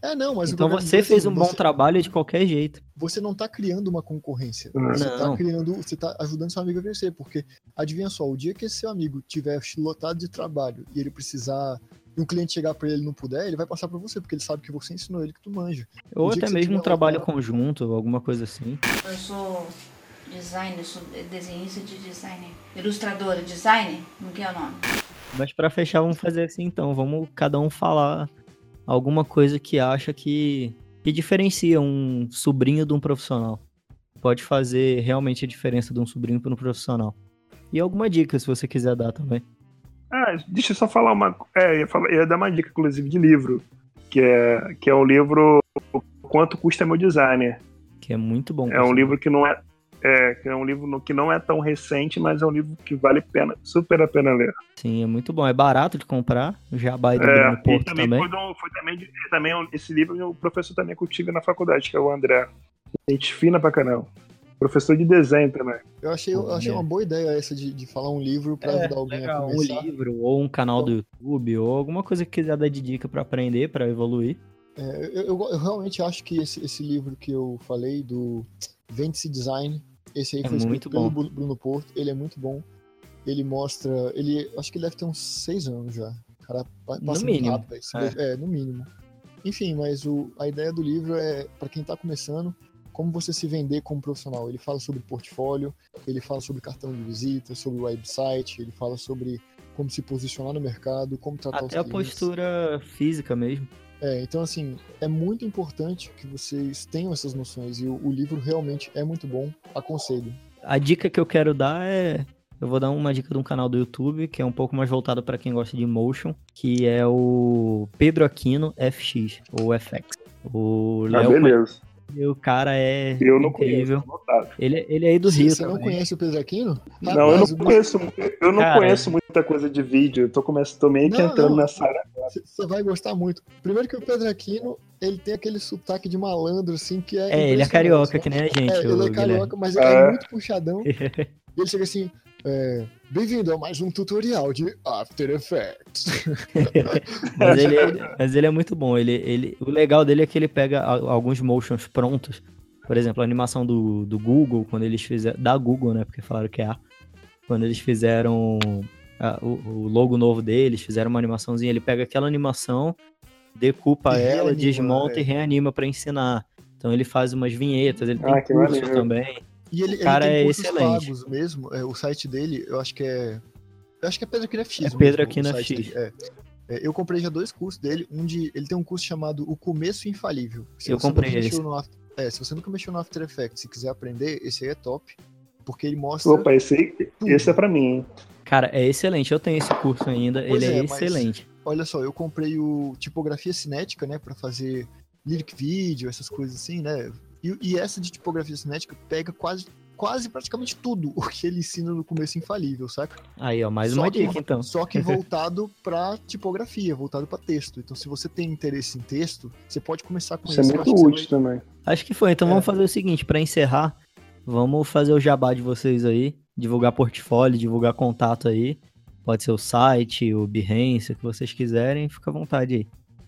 É, não, mas o então quero você dizer, fez assim, um bom você- trabalho de qualquer jeito. Você não tá criando uma concorrência. Não. Você tá Não. criando, você tá ajudando seu amigo a crescer, porque adivinha só, o dia que esse seu amigo tiver lotado de trabalho e ele precisar e um cliente chegar pra ele e não puder, ele vai passar pra você, porque ele sabe que você ensinou ele que tu manja. Ou O até mesmo um trabalho lotado- conjunto, alguma coisa assim. Eu sou designer, sou desenhista de designer. Ilustradora, designer? Não que é o nome? Mas pra fechar, vamos fazer assim então. Vamos cada um falar alguma coisa que acha que, que diferencia um sobrinho de um profissional. Pode fazer realmente a diferença de um sobrinho para um profissional. E alguma dica, se você quiser dar também. Ah, deixa eu só falar uma. É, eu ia, falar- eu ia dar uma dica, inclusive, de livro. Que é, que é o livro Quanto Custa Meu Designer. Que é muito bom. É um livro que não é. É, que é um livro que não é tão recente, mas é um livro que vale pena, super a pena ler. Sim, é muito bom. É barato de comprar. Jabá e do É, Porto também, também. Foi, do- foi também, de- também um- esse livro o professor também eu tive na faculdade, que é o André. Gente fina pra caramba. Professor de desenho também. Eu achei, eu achei é. uma boa ideia essa de, de falar um livro pra ajudar alguém a Legal, um começar. livro, ou um canal do YouTube, ou alguma coisa que quiser dar de dica pra aprender, pra evoluir. É, eu, eu- eu realmente acho que esse, esse livro que eu falei, do Vende-se Design, esse aí É foi escrito muito pelo bom. Bru- Bruno Porto, ele é muito bom. Ele mostra. Ele. Acho que ele deve ter uns seis anos já. O cara pa- No passa muito mínimo, rápido, é. é. no mínimo. Enfim, mas o, a ideia do livro é, pra quem tá começando, como você se vender como profissional. Ele fala sobre portfólio, ele fala sobre cartão de visita, sobre website, ele fala sobre como se posicionar no mercado, como tratar Até a os clientes. postura física mesmo. É, então assim, é muito importante que vocês tenham essas noções e o, o livro realmente é muito bom, aconselho. A dica que eu quero dar é. Eu vou dar uma dica de um canal do YouTube que é um pouco mais voltado para quem gosta de motion, que é o Pedro Aquino FX, ou FX. O Ah, Léo beleza. Conhece, o cara é Eu não incrível. conheço. anotado. Ele, ele é aí do Rio Você não também. conhece o Pedro Aquino? Não, eu não conheço, eu não Cara, conheço muita coisa de vídeo. Eu tô, começando, tô meio que Não, entrando não. nessa área. Você você vai gostar muito. Primeiro que o Pedro Aquino, ele tem aquele sotaque de malandro, assim, que é. É, ele é carioca, né? que nem a gente. É, ele é Guilherme. carioca, mas ele é É. muito puxadão. E ele chega assim: é, Bem-vindo a mais um tutorial de After Effects. mas, ele é, mas ele é muito bom. Ele, ele, o legal dele é que ele pega alguns motions prontos. Por exemplo, a animação do, do Google, quando eles fizeram. Da Google, né? Porque falaram que é A. Quando eles fizeram a- o, o logo novo deles, fizeram uma animaçãozinha. Ele pega aquela animação, decupa E ela, reanima, desmonta é. e reanima pra ensinar. Então ele faz umas vinhetas, ele Ah, tem que curso maneiro. também. E ele, ele cara tem é excelente. pagos mesmo. É, o site dele, eu acho que é. Eu acho que é Pedro Aquino FX. É mesmo, Pedro o Aquino site FX. dele, é. É, eu comprei já dois cursos dele. Um de. Ele tem um curso chamado O Começo Infalível. Se Eu você comprei nunca mexeu esse. no After- é, se você nunca mexeu no After Effects e quiser aprender, esse aí é top. Porque ele mostra. Opa, esse, aí- esse é pra mim, hein? Cara, é excelente. Eu tenho esse curso ainda. Pois ele é, é, mas- excelente. Olha só, eu comprei o tipografia cinética, né, Pra fazer lyric video, essas coisas assim, né? E, e essa de tipografia cinética pega quase, quase praticamente tudo o que ele ensina no começo infalível, saca? Aí, ó, mais Só uma que- dica, então. Só que voltado pra tipografia, voltado pra texto. Então, se você tem interesse em texto, você pode começar com Isso é esse. Eu muito útil também. Acho que foi. Então É. vamos fazer o seguinte, pra encerrar, vamos fazer o jabá de vocês aí, divulgar portfólio, divulgar contato aí. Pode ser o site, o Behance, o que vocês quiserem, fica à vontade aí.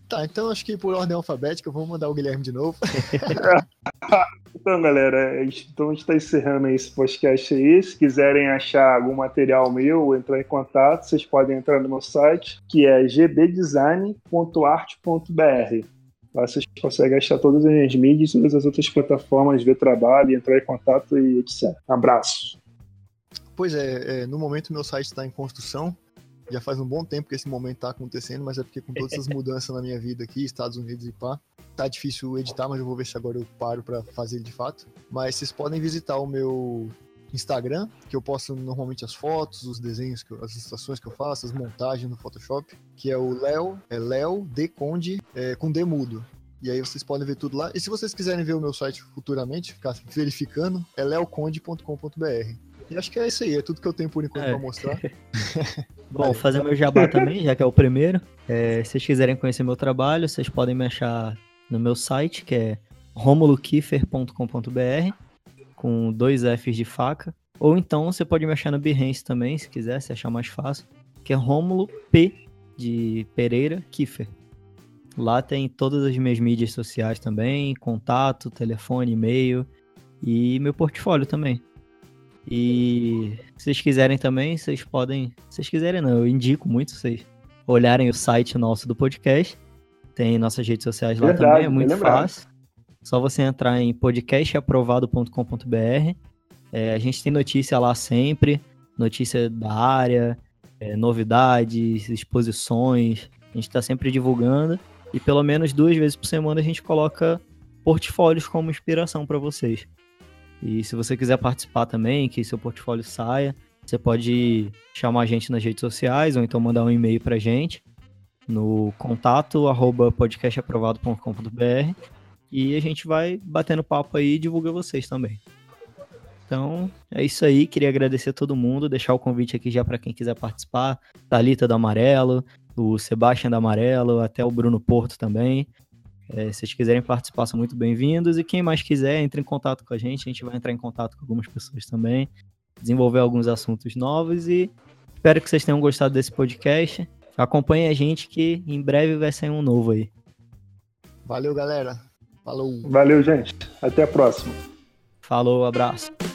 Tá, então acho que por ordem alfabética, vamos mandar o Guilherme de novo. Então, galera, a gente- então a gente está encerrando esse podcast aí. Se quiserem achar algum material meu ou entrar em contato, vocês podem entrar no meu site, que é gbdesign.art.br. Lá vocês conseguem achar todas as minhas mídias, todas as outras plataformas, ver trabalho, entrar em contato e etc. Abraço. Pois é, é, no momento meu site está em construção. Já faz um bom tempo que esse momento tá acontecendo, mas é porque com todas essas mudanças na minha vida aqui, Estados Unidos e pá, tá difícil editar, mas eu vou ver se agora eu paro para fazer ele de fato. Mas vocês podem visitar o meu Instagram, que eu posto normalmente as fotos, os desenhos, eu- as ilustrações que eu faço, as montagens no Photoshop, que é o Léo, é Léo D Conde, é, com D mudo. E aí vocês podem ver tudo lá. E se vocês quiserem ver o meu site futuramente, ficar verificando, é leoconde.com.br. E acho que é isso aí, é tudo que eu tenho por enquanto É. pra mostrar. Bom, fazer meu jabá também, já que é o primeiro. É, se vocês quiserem conhecer meu trabalho, vocês podem me achar no meu site, que é romulokiffer.com.br, com dois Fs de faca. Ou então você pode me achar no Behance também, se quiser, se achar mais fácil, que é Romulo P de Pereira Kiffer. Lá tem todas as minhas mídias sociais também, contato, telefone, e-mail e meu portfólio também. E se vocês quiserem também, vocês podem. Se vocês quiserem, não, eu indico muito vocês olharem o site nosso do podcast. Tem nossas redes sociais lá Verdade, também, é muito fácil. Só você entrar em podcastaprovado.com.br. É, a gente tem notícia lá sempre, notícia da área, é, novidades, exposições. A gente está sempre divulgando. E pelo menos duas vezes por semana a gente coloca portfólios como inspiração para vocês. E se você quiser participar também, que seu portfólio saia, você pode chamar a gente nas redes sociais ou então mandar um e-mail pra gente no contato arroba podcastaprovado.com.br e a gente vai batendo papo aí e divulga vocês também. Então, é isso aí. Queria agradecer a todo mundo, deixar o convite aqui já para quem quiser participar. Thalita do Amarelo, o Sebastião do Amarelo, até o Bruno Porto também. É, se vocês quiserem participar, são muito bem-vindos. E quem mais quiser, entre em contato com a gente. A gente vai entrar em contato com algumas pessoas também, desenvolver alguns assuntos novos. E espero que vocês tenham gostado desse podcast. Acompanhe a gente que em breve vai sair um novo aí. Valeu, galera. Falou. Valeu, gente. Até a próxima. Falou, abraço.